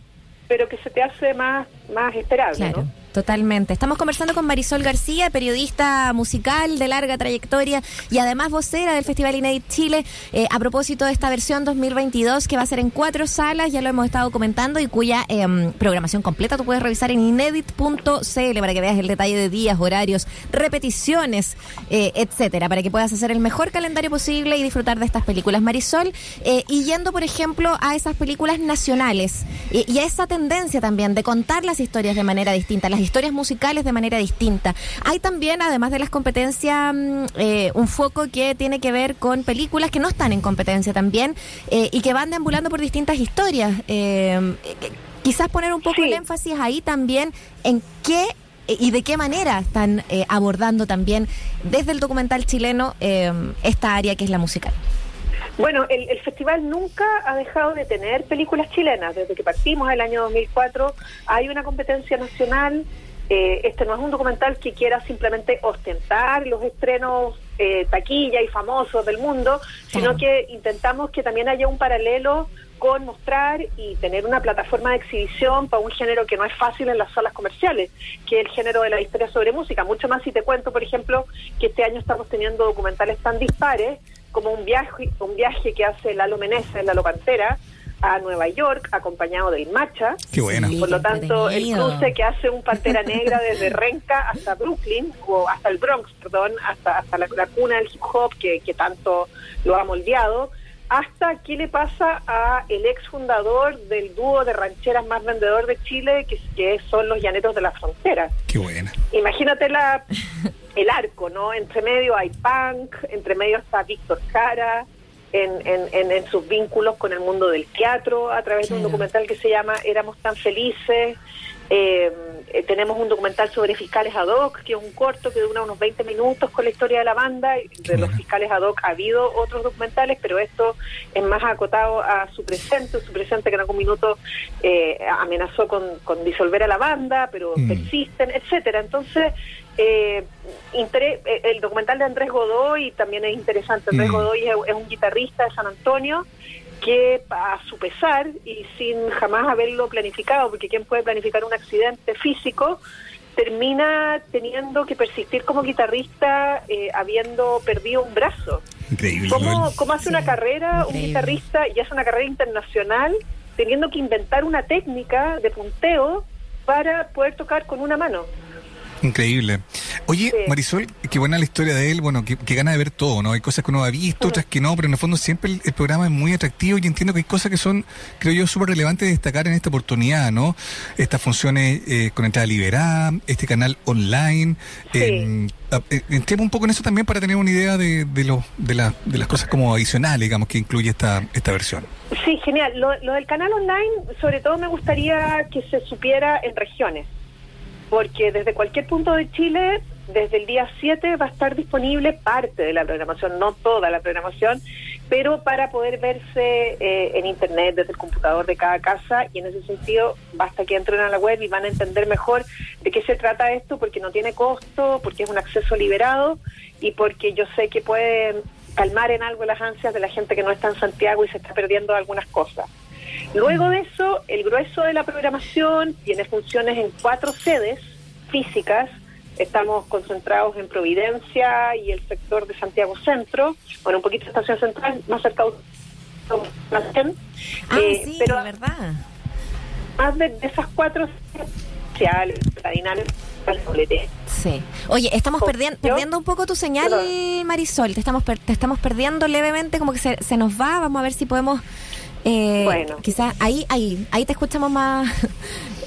pero que se te hace más más esperable Claro, ¿no? Totalmente. Estamos conversando con Marisol García, periodista musical de larga trayectoria y además vocera del Festival Inédit Chile, eh, a propósito de esta versión 2022 que va a ser en cuatro salas, ya lo hemos estado comentando, y cuya em, programación completa tú puedes revisar en inédit.cl para que veas el detalle de días, horarios, repeticiones, eh, etcétera, para que puedas hacer el mejor calendario posible y disfrutar de estas películas. Marisol, eh, y yendo, por ejemplo, a esas películas nacionales y, y a esa tendencia también de contar las historias de manera distinta, las historias musicales de manera distinta. Hay también, además de las competencias, mm, eh, un foco que tiene que ver con películas que no están en competencia también eh, y que van deambulando por distintas historias. Eh, quizás poner un poco Sí. el énfasis ahí también en qué y de qué manera están abordando también desde el documental chileno esta área que es la musical. Bueno, el, el festival nunca ha dejado de tener películas chilenas. Desde que partimos el año 2004 hay una competencia nacional. Eh, este no es un documental que quiera simplemente ostentar los estrenos eh, taquilla y famosos del mundo, sino Claro. que intentamos que también haya un paralelo con mostrar y tener una plataforma de exhibición para un género que no es fácil en las salas comerciales, que es el género de la historia sobre música. Mucho más si te cuento, por ejemplo, que este año estamos teniendo documentales tan dispares como un viaje, un viaje que hace Lalo Meneses, Lalo Pantera, a Nueva York, acompañado del Macha. Qué buena. Sí. Por lo tanto, el cruce que hace un Pantera Negra desde Renca hasta Brooklyn, o hasta el Bronx, perdón, hasta, hasta la, la cuna del hip hop que, que tanto lo ha moldeado, hasta qué le pasa a el ex fundador del dúo de rancheras más vendedor de Chile, que, que son los Llaneros de la Frontera. Qué buena. Imagínate la, el arco, ¿no? Entre medio hay punk, entre medio está Víctor Cara, en, en, en, en sus vínculos con el mundo del teatro, a través de un documental que se llama Éramos tan felices. Eh, eh, tenemos un documental sobre fiscales ad hoc, que es un corto que dura unos 20 minutos con la historia de la banda. De los fiscales ad hoc ha habido otros documentales, pero esto es más acotado a su presente, su presente que en algún minuto eh, amenazó con, con disolver a la banda, pero Mm. persisten, etcétera. Entonces, eh, intere- eh, el documental de Andrés Godoy también es interesante. Andrés Mm. Godoy es, es un guitarrista de San Antonio que a su pesar y sin jamás haberlo planificado, porque ¿quién puede planificar un accidente físico? termina teniendo que persistir como guitarrista eh, habiendo perdido un brazo. Increíble. ¿Cómo, hace una carrera un guitarrista y hace una carrera internacional teniendo que inventar una técnica de punteo para poder tocar con una mano? Increíble. Oye, Sí. Marisol, qué buena la historia de él, bueno, que, que gana de ver todo, ¿no? Hay cosas que uno ha visto, otras que no, pero en el fondo siempre el, el programa es muy atractivo y entiendo que hay cosas que son, creo yo, súper relevantes de destacar en esta oportunidad, ¿no? Estas funciones eh, con entrada liberada, este canal online. Sí. eh, a- eh, entremos un poco en eso también para tener una idea de, de, lo- de, la- de las cosas como adicionales, digamos, que incluye esta, esta versión. Sí, genial. Lo, lo del canal online, sobre todo me gustaría que se supiera en regiones, porque desde cualquier punto de Chile, desde el día 7 va a estar disponible parte de la programación, no toda la programación, pero para poder verse eh, en internet desde el computador de cada casa y en ese sentido basta que entren a la web y van a entender mejor de qué se trata esto porque no tiene costo, porque es un acceso liberado y porque yo sé que pueden calmar en algo las ansias de la gente que no está en Santiago y se está perdiendo algunas cosas. Luego de eso, el grueso de la programación tiene funciones en cuatro sedes físicas. Estamos concentrados en Providencia y el sector de Santiago Centro, bueno, un poquito de Estación Central, más cerca de Ah, Eh, sí, pero verdad. más de, de esas cuatro sociales, el boletín. Sí. Oye, estamos perdiendo, perdiendo un poco tu señal. Marisol. Te estamos, per- te estamos perdiendo levemente, como que se, se nos va. Vamos a ver si podemos. Eh, Bueno. Quizás ahí, ahí, ahí te escuchamos más.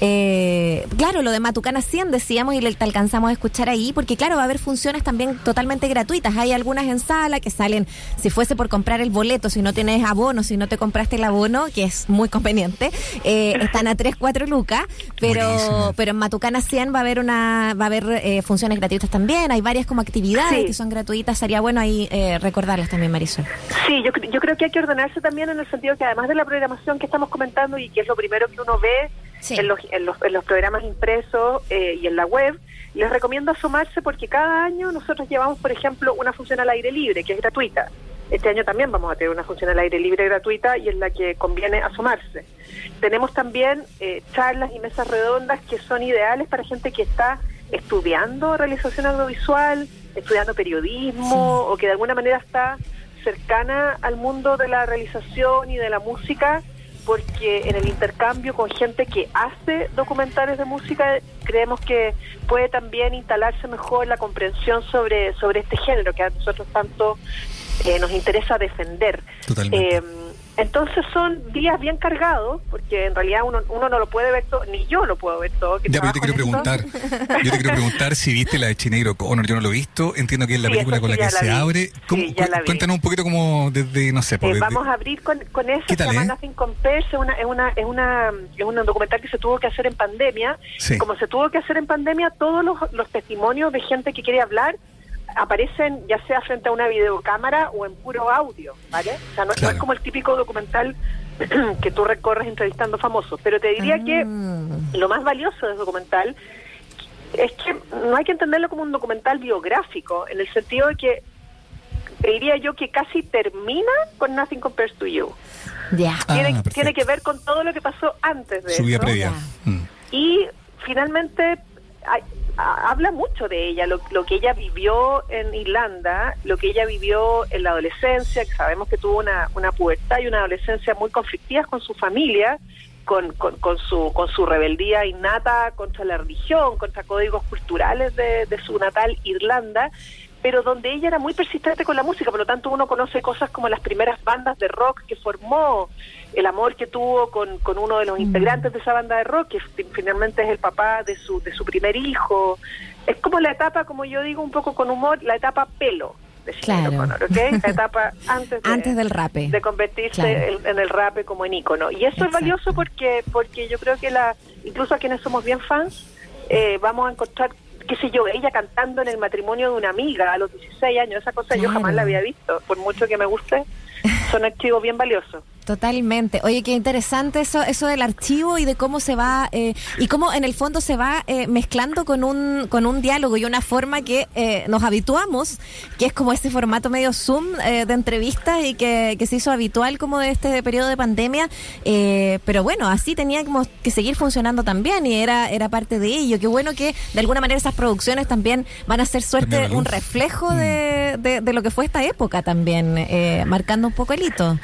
Eh, claro, lo de Matucana 100 decíamos y le- te alcanzamos a escuchar ahí, porque claro, va a haber funciones también totalmente gratuitas. Hay algunas en sala que salen, si fuese por comprar el boleto, si no tienes abono, si no te compraste el abono, que es muy conveniente, eh, están a 3, 4 lucas, pero, Buenísimo. pero en Matucana 100 va a haber una va a haber eh, funciones gratuitas también, hay varias como actividades Sí. que son gratuitas, sería bueno ahí eh, recordarlas también, Marisol. Sí, yo, yo creo que hay que ordenarse también en el sentido que además de la programación que estamos comentando y que es lo primero que uno ve Sí. en, los, en, los, en los programas impresos eh, y en la web, les recomiendo asomarse porque cada año nosotros llevamos, por ejemplo, una función al aire libre que es gratuita. Este año también vamos a tener una función al aire libre gratuita y en la que conviene asomarse. Tenemos también eh, charlas y mesas redondas que son ideales para gente que está estudiando realización audiovisual, estudiando periodismo o que de alguna manera está cercana al mundo de la realización y de la música porque en el intercambio con gente que hace documentales de música creemos que puede también instalarse mejor la comprensión sobre sobre este género que a nosotros tanto eh, nos interesa defender. Totalmente. Eh, entonces son días bien cargados, porque en realidad uno, uno no lo puede ver todo, ni yo lo puedo ver todo. que Ya, pero yo te quiero preguntar, yo te quiero preguntar si viste la de Chinegro Connor, yo no lo he visto, entiendo que es la Sí, película con la que la se vi. abre. Sí, ¿Cómo- ya la vi. Cuéntanos un poquito como desde, no sé, pues Eh, desde- vamos a abrir con, con eso, ¿Qué se llama eh? Nothing Compares, es, una, es, una, es, una, es un documental que se tuvo que hacer en pandemia. Como se tuvo que hacer en pandemia, todos los, los testimonios de gente que quiere hablar aparecen ya sea frente a una videocámara o en puro audio, ¿vale? O sea, no, es como el típico documental que tú recorres entrevistando famosos, pero te diría Ah. que lo más valioso de ese documental es que no hay que entenderlo como un documental biográfico, en el sentido de que te diría yo que casi termina con Nothing Compares to You. Ya. Ah, tiene, perfecto. tiene que ver con todo lo que pasó antes de su eso. previa. Mm. Y finalmente hay- habla mucho de ella, lo, lo que ella vivió en Irlanda, lo que ella vivió en la adolescencia, que sabemos que tuvo una, una pubertad y una adolescencia muy conflictivas con su familia, con, con, su, con su rebeldía innata contra la religión, contra códigos culturales de su natal Irlanda, pero donde ella era muy persistente con la música, por lo tanto uno conoce cosas como las primeras bandas de rock que formó, el amor que tuvo con, con uno de los integrantes de esa banda de rock, que fi- finalmente es el papá de su, de su primer hijo. Es como la etapa, como yo digo un poco con humor, la etapa pelo de Claro. O'Connor, ¿ok? La etapa antes de, Antes del rape. de convertirse Claro. en, en el rap como en ícono. Y eso Exacto. es valioso porque porque yo creo que la incluso a quienes somos bien fans, eh, vamos a encontrar, qué sé yo, ella cantando en el matrimonio de una amiga a los 16 años, esa cosa yo jamás la había visto, por mucho que me guste, son archivos bien valiosos. Totalmente. Oye, qué interesante eso, eso del archivo y de cómo se va eh, y cómo en el fondo se va eh, mezclando con un con un diálogo y una forma que eh, nos habituamos, que es como ese formato medio Zoom eh, de entrevistas y que, que se hizo habitual como de este periodo de pandemia. Eh, pero bueno, así tenía como que seguir funcionando también y era era parte de ello. Qué bueno que de alguna manera esas producciones también van a ser suerte un reflejo de, de, de lo que fue esta época también, eh, marcando un poco el hito.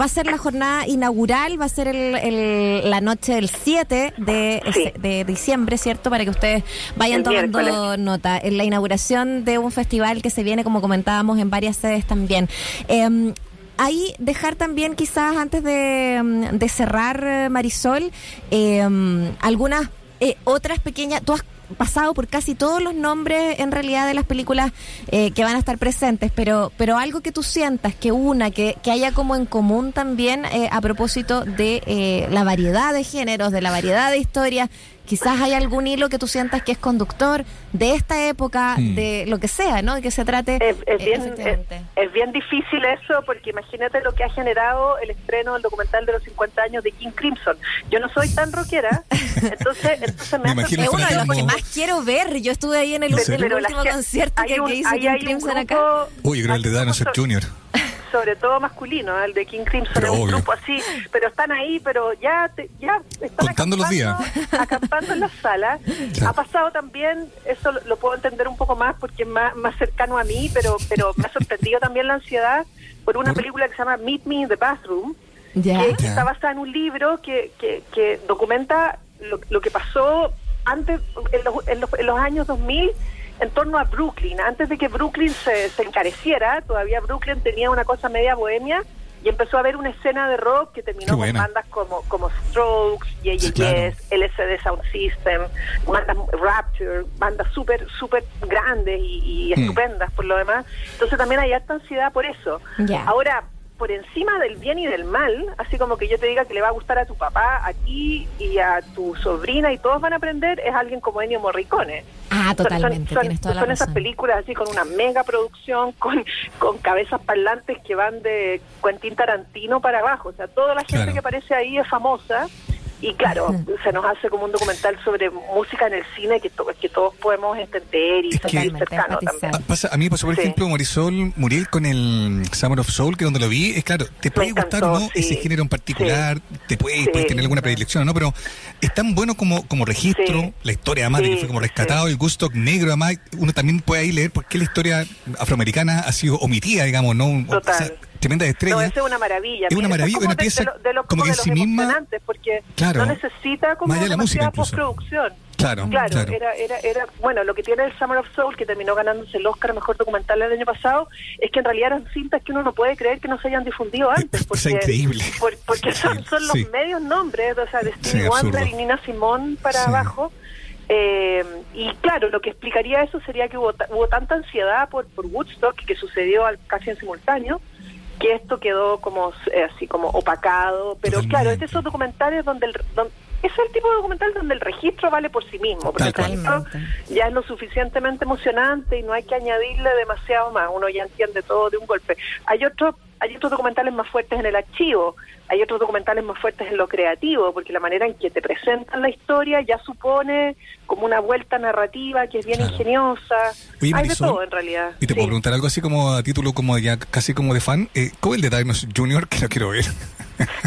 Va a ser la jornada inaugural, va a ser el, el- la noche del 7 de, Sí. de diciembre, ¿cierto? Para que ustedes vayan El tomando miércoles. nota. En la inauguración de un festival que se viene, como comentábamos, en varias sedes también. Eh, Ahí dejar también quizás antes de, de cerrar, eh, Marisol, eh, algunas eh, otras pequeñas... Tú has pasado por casi todos los nombres en realidad de las películas eh, que van a estar presentes, pero, pero algo que tú sientas, que una, que, que haya como en común también eh, a propósito de eh, la variedad de géneros, de la variedad de historias, quizás hay algún hilo que tú sientas que es conductor de esta época, Mm. de lo que sea, ¿no? De que se trate. Es, es eh, bien, es, es bien difícil eso porque imagínate lo que ha generado el estreno del documental de los 50 años de King Crimson. Yo no soy tan rockera, entonces, entonces me, Me hace- Es uno de los que más quiero ver. Yo estuve ahí en el, último concierto que, un- que hizo King Crimson acá. Uy, yo creo el de Dinosaur Jr. sobre todo masculino, el de King Crimson Pero es un obvio. grupo así, pero están ahí, pero ya te- ya están Contando los acampando- acampando en las salas. Ha pasado también, eso lo, lo puedo entender un poco más porque es más, más cercano a mí, pero pero me ha sorprendido también la ansiedad por una ¿Por? película que se llama Meet Me in the Bathroom, Ya. que, que Ya. está basada en un libro que, que, que documenta lo, lo que pasó antes, en los, en, los, en los años 2000, en torno a Brooklyn. Antes de que Brooklyn se, se encareciera, todavía Brooklyn tenía una cosa media bohemia y empezó a haber una escena de rock que terminó con bandas como, como Strokes, Yeah, Yeah, Claro. Yes, LCD Sound System, bandas Rapture, bandas súper, súper grandes y, y Mm. estupendas por lo demás. Entonces también hay harta ansiedad por eso. Ahora, por encima del bien y del mal, así como que yo te diga que le va a gustar a tu papá, a ti y a tu sobrina y todos van a aprender, es alguien como Ennio Morricone. Ah, Son- son- totalmente. Son, tienes toda la son esas películas así con una mega producción, con, con cabezas parlantes que van de Quentin Tarantino para abajo. O sea, toda la gente Claro. que aparece ahí es famosa. Y claro, se nos hace como un documental sobre música en el cine que, to- que todos podemos entender y Es que- sentir cercano también. Ah, pasa- a mí me pasó, por Sí. ejemplo, Marisol Muriel con el Summer of Soul, que donde lo vi, es claro, te puede encantó, gustar o no sí. ese género en particular, te puede, Sí. puedes tener alguna predilección o no, pero es tan bueno como, como registro, Sí. la historia además de que fue como sí. rescatado, el gusto negro además, uno también puede ahí leer por qué la historia afroamericana ha sido omitida, digamos, ¿no? Un- Total. esa tremenda No, eso es una maravilla. Es una maravilla, como una de- pieza de lo- de lo- como que en los sí misma- porque Claro. no necesita como la música postproducción. Claro, Claro, claro. Era, era, era, bueno, lo que tiene el Summer of Soul, que terminó ganándose el Oscar Mejor Documental el año pasado, es que en realidad eran cintas que uno no puede creer que no se hayan difundido antes. Es Porque, increíble. por- porque son, son los Sí. medios nombres, o sea, de Sí, Stevie Wonder absurdo. y Nina Simón para Sí. abajo. Eh, y claro, lo que explicaría eso sería que hubo, hubo tanta ansiedad por, por Woodstock que sucedió al- casi en simultáneo que esto quedó como eh, así como opacado, pero claro, es de esos documentales donde el don- es el tipo de documental donde el registro vale por sí mismo, porque el registro ya es lo suficientemente emocionante y no hay que añadirle demasiado más, uno ya entiende todo de un golpe. Hay otros hay otros documentales más fuertes en el archivo, hay otros documentales más fuertes en lo creativo, porque la manera en que te presentan la historia ya supone como una vuelta narrativa que es bien Claro. ingeniosa. Oye, hay de todo en realidad. Y te Sí. puedo preguntar algo así como a título como ya casi como de fan, eh, ¿cómo el de Dinosaur Jr. que lo quiero ver?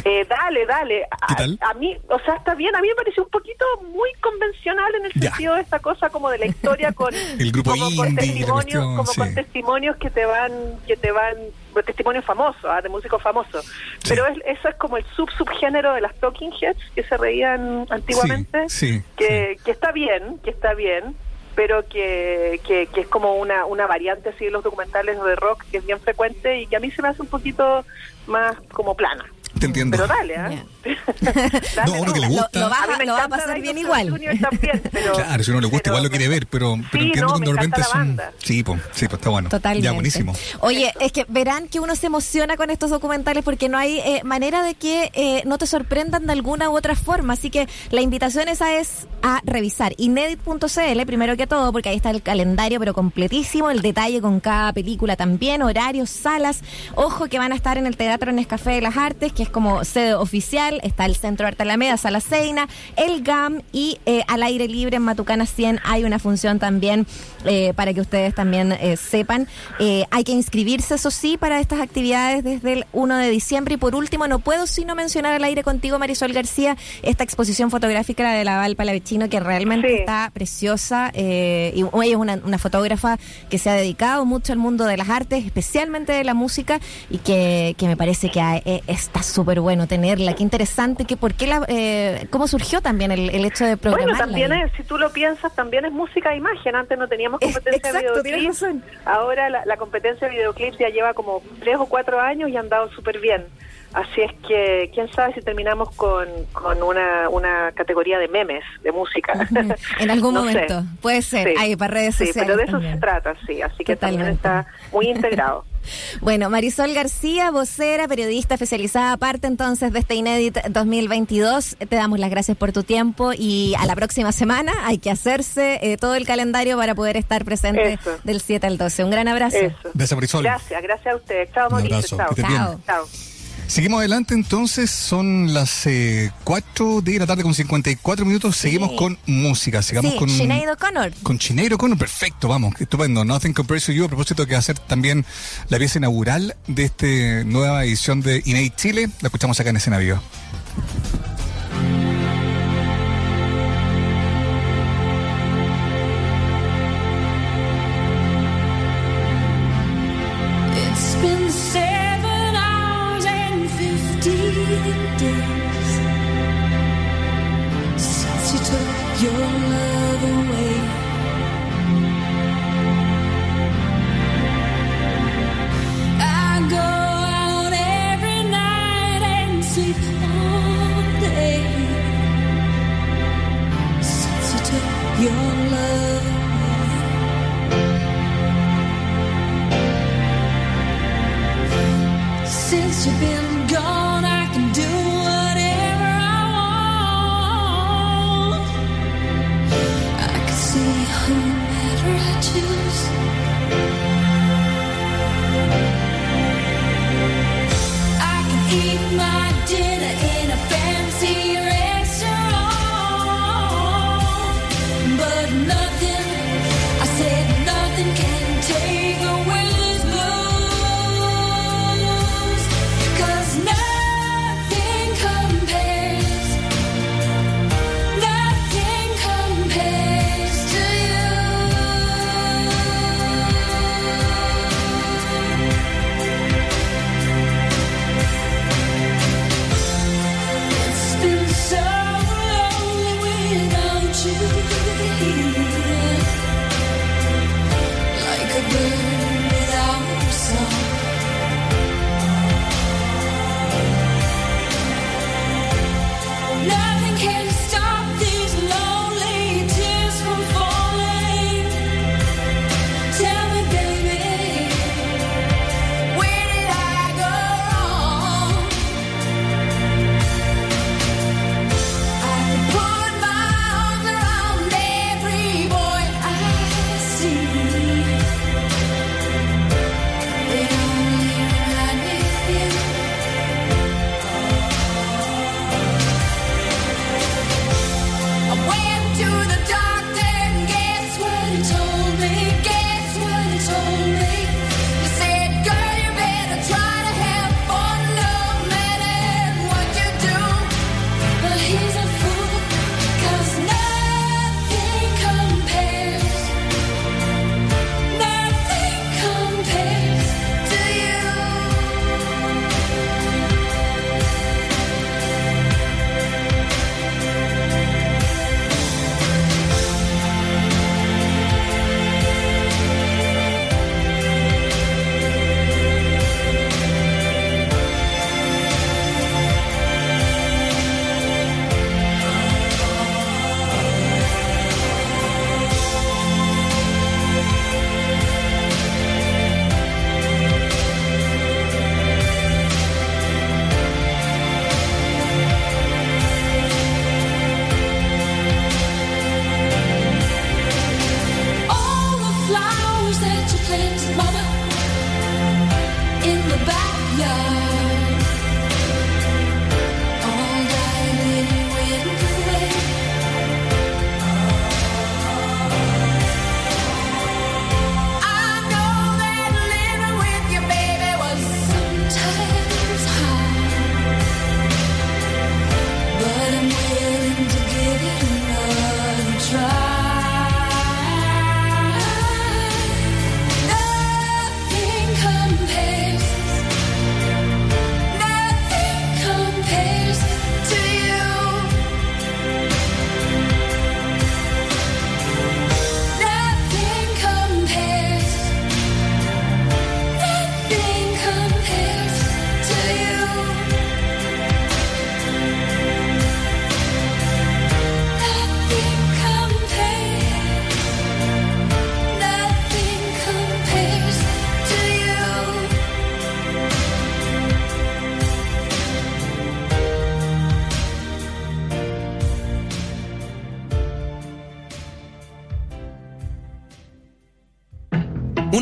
Eh, dale, dale. A, ¿Qué tal? a mí, o sea, está bien. A mí me pareció un poquito muy convencional en el Ya. sentido de esta cosa como de la historia con El grupo como con indie, la testimonios, cuestión, como con sí. testimonios que te van, que te van, pues, testimonios famosos, ah, de músicos famosos. Pero es, eso es como el sub subgénero de las Talking Heads que se reían antiguamente, Sí, sí, que, que está bien, que está bien pero que, que, que es como una, una variante así de los documentales de rock que es bien frecuente y que a mí se me hace un poquito más como plana. Te entiendo. Pero dale, ¿ah? No, a uno que le gusta. lo va, A lo va pasar bien igual. También, pero- Claro, si uno le gusta, pero igual lo quiere ver, pero, pero Sí, entiendo no, cuando me de repente son. banda. Sí, pues, sí, pues está bueno. Totalmente. Ya, buenísimo. Oye, es que verán que uno se emociona con estos documentales porque no hay eh, manera de que eh, no te sorprendan de alguna u otra forma. Así que la invitación esa es a revisar inedit.cl, primero que todo, porque ahí está el calendario, pero completísimo, el detalle con cada película también, horarios, salas. Ojo que van a estar en el Teatro Nescafé de las Artes, que es como sede oficial. Está el Centro de Arte Alameda, Sala Seina, el GAM y eh, al aire libre en Matucana 100 hay una función también eh, para que ustedes también eh, sepan. Eh, hay que inscribirse, eso sí, para estas actividades desde el 1 de diciembre. Y por último, no puedo sino mencionar al aire contigo, Marisol García, esta exposición fotográfica de la Val Palavecino, que realmente Sí. está preciosa. eh, y ella es una, una fotógrafa que se ha dedicado mucho al mundo de las artes, especialmente de la música, y que, que me parece que ha- eh, está súper bueno tenerla, qué interesante, que por qué la, eh, cómo surgió también el, el hecho de programarla. Bueno, también es, si tú lo piensas, también es música e imagen. Antes no teníamos Es- competencia de videoclips. Ahora la, la competencia de videoclips ya lleva como tres o cuatro años y han dado súper bien. Así es que, quién sabe si terminamos con, con una, una categoría de memes, de música. En algún No sé. momento, puede ser, Sí. ahí para redes Sí, sociales. pero de eso también. se trata, sí. Así que también está muy integrado. Bueno, Marisol García, vocera, periodista especializada, parte entonces de este Inédit 2022. Te damos las gracias por tu tiempo y a la próxima semana hay que hacerse eh, todo el calendario para poder estar presente Eso. del 7 al 12. Un gran abrazo. Eso. Gracias, Marisol. Gracias, gracias a ustedes. Chao, Un Mauricio. abrazo, Chao. Chao. Seguimos adelante entonces, son las eh, 4 de la tarde con 54 minutos, seguimos con música, sigamos Sí, con... Sinead O'Connor. Con Chineiro Cono, perfecto, vamos, estupendo. Nothing Compares to You, a propósito que va a ser también la pieza inaugural de esta nueva edición de Inate Chile. La escuchamos acá en Escena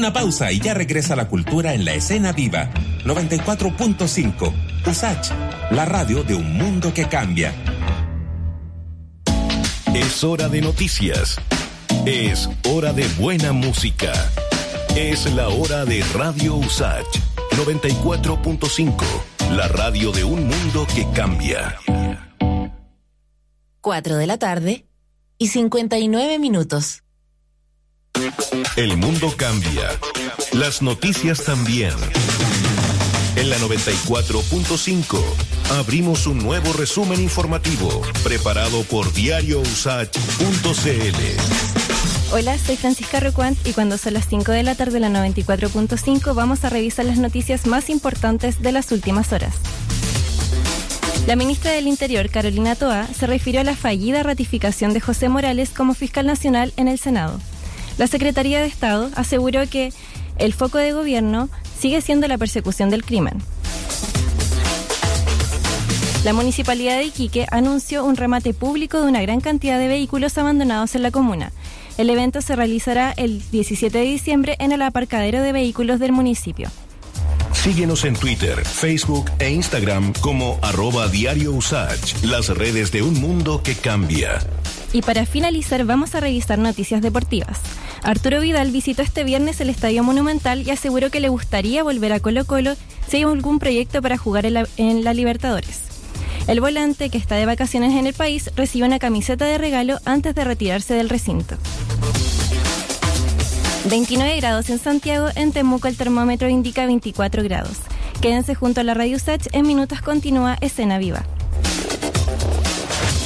Una pausa y ya regresa la cultura en la escena viva. 94.5. USACH, la radio de un mundo que cambia. Es hora de noticias. Es hora de buena música. Es la hora de Radio Usach 94.5, la radio de un mundo que cambia. 4 de la tarde y 59 minutos. El mundo cambia. Las noticias también. En la 94.5 abrimos un nuevo resumen informativo preparado por diariousach.cl. Hola, soy Francisca Recuant y cuando son las 5 de la tarde de la 94.5 vamos a revisar las noticias más importantes de las últimas horas. La ministra del Interior, Carolina Toa, se refirió a la fallida ratificación de José Morales como fiscal nacional en el Senado. La Secretaría de Estado aseguró que el foco de gobierno sigue siendo la persecución del crimen. La Municipalidad de Iquique anunció un remate público de una gran cantidad de vehículos abandonados en la comuna. El evento se realizará el 17 de diciembre en el aparcadero de vehículos del municipio. Síguenos en Twitter, Facebook e Instagram como arroba diario Usach, las redes de un mundo que cambia. Y para finalizar vamos a revisar noticias deportivas. Arturo Vidal visitó este viernes el Estadio Monumental y aseguró que le gustaría volver a Colo Colo si hay algún proyecto para jugar en la, Libertadores. El volante, que está de vacaciones en el país, recibió una camiseta de regalo antes de retirarse del recinto. 29 grados en Santiago, en Temuco el termómetro indica 24 grados. Quédense junto a la Radio Sach, en minutos continúa Escena Viva.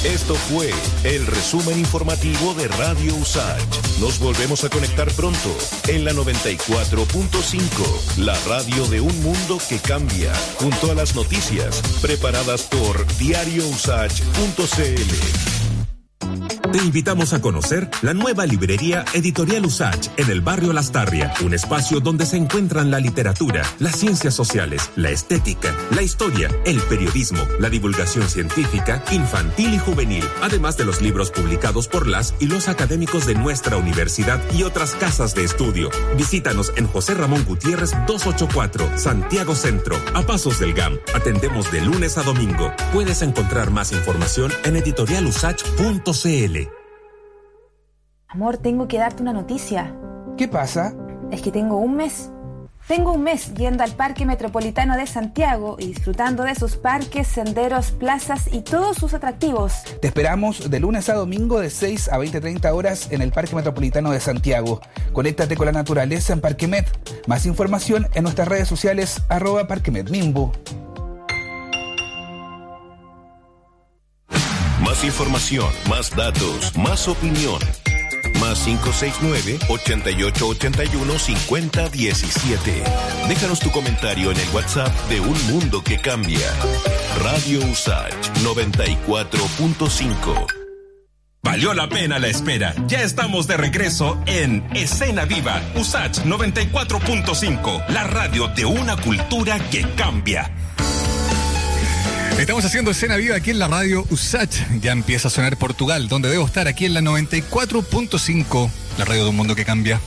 Esto fue el resumen informativo de Radio Usach. Nos volvemos a conectar pronto en la 94.5, la radio de un mundo que cambia, junto a las noticias preparadas por diariousach.cl. Te invitamos a conocer la nueva librería Editorial Usach en el barrio Lastarria, un espacio donde se encuentran la literatura, las ciencias sociales, la estética, la historia, el periodismo, la divulgación científica, infantil y juvenil, además de los libros publicados por las y los académicos de nuestra universidad y otras casas de estudio. Visítanos en José Ramón Gutiérrez 284, Santiago Centro, a pasos del GAM. Atendemos de lunes a domingo. Puedes encontrar más información en editorialusach.cl. Amor, tengo que darte una noticia. ¿Qué pasa? Es que tengo un mes. Tengo un mes yendo al Parque Metropolitano de Santiago y disfrutando de sus parques, senderos, plazas y todos sus atractivos. Te esperamos de lunes a domingo de 6 a 20-30 horas en el Parque Metropolitano de Santiago. Conéctate con la naturaleza en Parque Met. Más información en nuestras redes sociales arroba parquemetmimbu. Más información, más datos, más opinión. Más 569-8881-5017. Déjanos tu comentario en el WhatsApp de Un Mundo que Cambia. Radio Usach 94.5. Valió la pena la espera. Ya estamos de regreso en Escena Viva, USACH 94.5, la radio de una cultura que cambia. Estamos haciendo escena viva aquí en la radio USACH. Ya empieza a sonar Portugal, donde debo estar aquí en la 94.5, la radio de un mundo que cambia.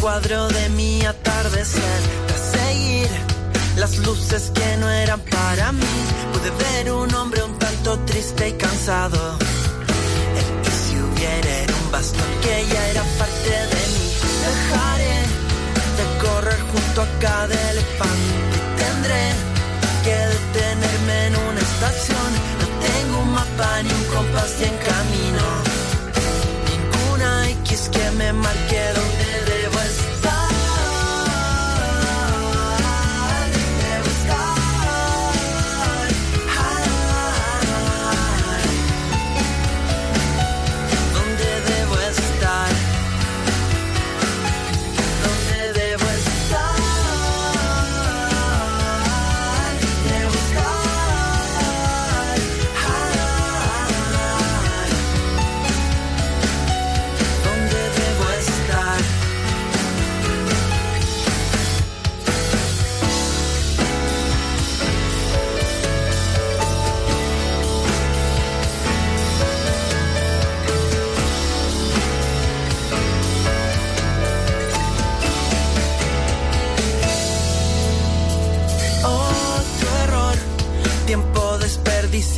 Cuadro de mi atardecer, las luces que no eran para mí, pude ver un hombre un tanto triste y cansado. Y si hubiera era un bastón que ya era parte de mí, dejaré de correr junto a cada elefante. Tendré que detenerme en una estación. No tengo un mapa ni un compás y en camino ninguna X que me marque donde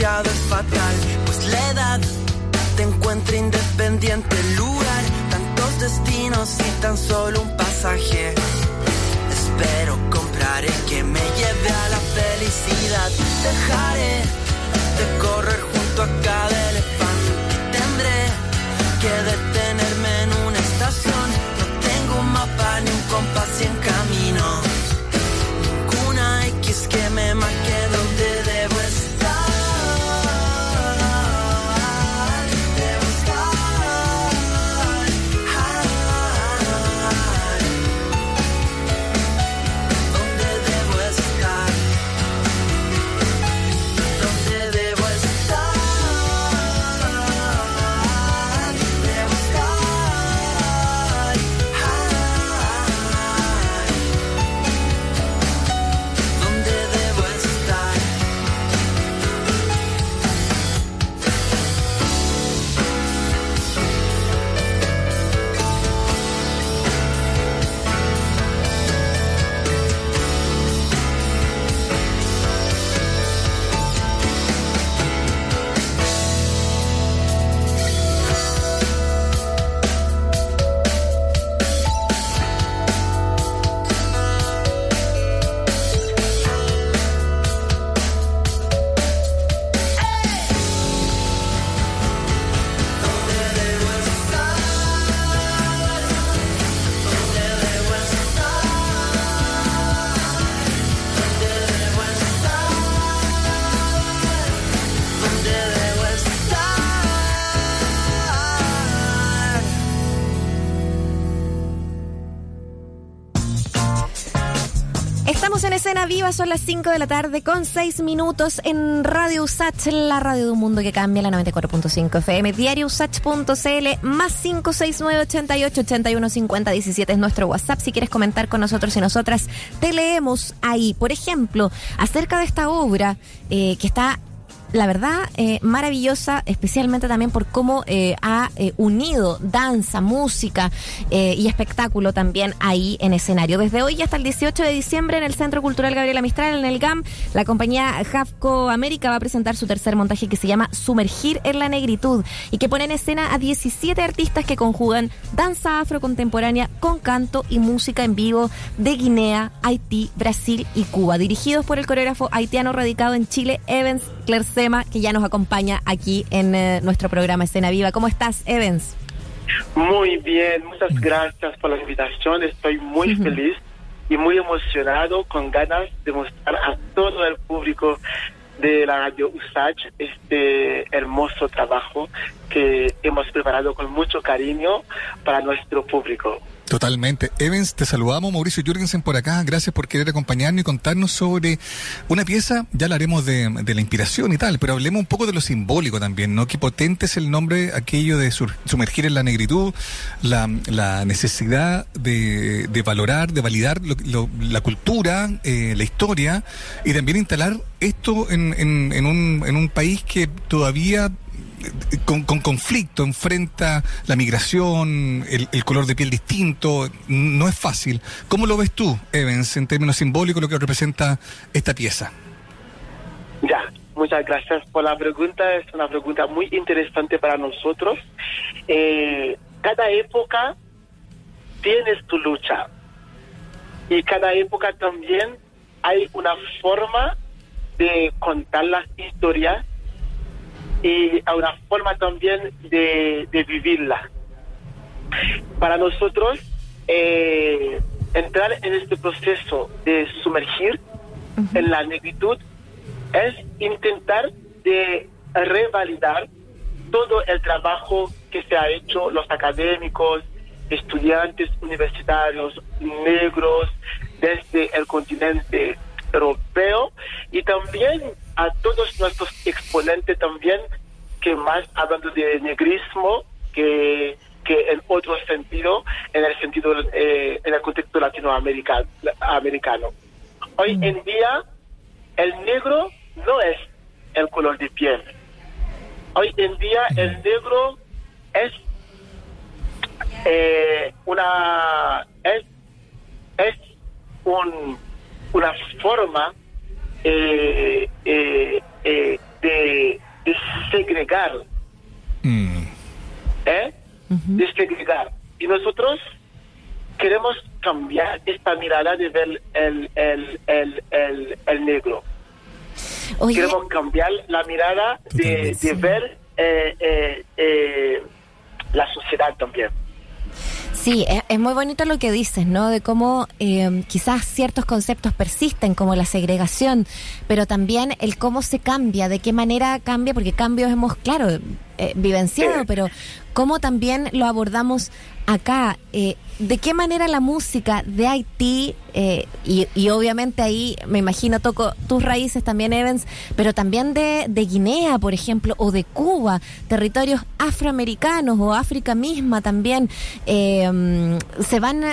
es fatal, pues la edad te encuentra independiente el lugar, tantos destinos y tan solo un pasaje. Espero comprar el que me lleve a la felicidad. Dejaré son las 5 de la tarde con 6 minutos en Radio Usach, la radio de un mundo que cambia, la 94.5 FM, diariousach.cl, más 569 88 81 50 17 es nuestro WhatsApp. Si quieres comentar con nosotros y nosotras, te leemos ahí. Por ejemplo, acerca de esta obra eh, que está la verdad, eh, maravillosa, especialmente también por cómo eh, ha eh, unido danza, música y espectáculo también ahí en escenario. Desde hoy hasta el 18 de diciembre en el Centro Cultural Gabriela Mistral, en el GAM, la compañía Javco América va a presentar su tercer montaje que se llama Sumergir en la Negritud y que pone en escena a 17 artistas que conjugan danza afrocontemporánea con canto y música en vivo de Guinea, Haití, Brasil y Cuba, dirigidos por el coreógrafo haitiano radicado en Chile, Evans Clersema, que ya nos acompaña aquí en eh, nuestro programa Escena Viva. ¿Cómo estás, Evans? Muy bien, muchas gracias por la invitación. Estoy muy feliz y muy emocionado, con ganas de mostrar a todo el público de la radio USACH este hermoso trabajo que hemos preparado con mucho cariño para nuestro público. Totalmente. Evans, te saludamos, Mauricio Jürgensen por acá. Gracias por querer acompañarnos y contarnos sobre una pieza. Ya hablaremos de, la inspiración y tal, pero hablemos un poco de lo simbólico también, ¿no? Qué potente es el nombre, aquello de sur- sumergir en la negritud, la, la necesidad de, de valorar, de validar lo- lo- la cultura, eh, la historia y también instalar esto en, en, en un, en un país que todavía con, con conflicto, enfrenta la migración, el, color de piel distinto, no es fácil. ¿Cómo lo ves tú, Evans, en términos simbólicos, lo que representa esta pieza? Ya, muchas gracias por la pregunta. Es una pregunta muy interesante para nosotros. Eh, cada época tiene su lucha y cada época también hay una forma de contar las historias y hay una forma también de, de vivirlas. Para nosotros, eh, entrar en este proceso de sumergir en la negritud es intentar de revalidar todo el trabajo que se ha hecho los académicos, estudiantes universitarios negros desde el continente europeo y también a todos nuestros exponentes también que más hablando de negrismo que, que en otro sentido, en el sentido, eh, en el contexto latinoamericano. americano. Hoy en día el negro no es el color de piel. Hoy en día el negro es eh, una es, es un, una forma eh, eh, eh, de, de, segregar. Mm. ¿Eh? De segregar. Y nosotros queremos cambiar esta mirada de ver el, el, el, el, negro. Queremos cambiar la mirada de ver eh, eh, eh, la sociedad también. Sí, es, es muy bonito lo que dices, ¿no? De cómo eh, quizás ciertos conceptos persisten, como la segregación, pero también el cómo se cambia, de qué manera cambia, porque cambios hemos, claro, eh, vivenciado, pero cómo también lo abordamos acá. Eh, ¿De qué manera la música de Haití, eh, y, obviamente ahí me imagino toco tus raíces también, Evans, pero también de, Guinea, por ejemplo, o de Cuba, territorios afroamericanos o África misma también, eh, se van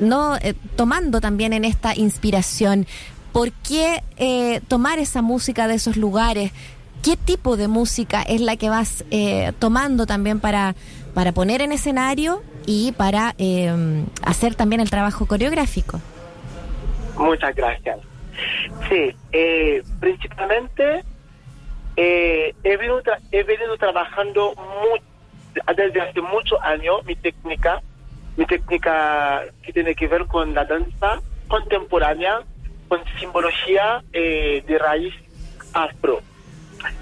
no tomando también en esta inspiración? ¿Por qué tomar esa música de esos lugares? ¿Qué tipo de música es la que vas eh, tomando también para, para poner en escenario y para eh, hacer también el trabajo coreográfico? Muchas gracias. Sí, eh, principalmente eh, he, venido he venido trabajando mu- desde hace muchos años mi técnica, mi técnica que tiene que ver con la danza contemporánea, con simbología eh, de raíz afro.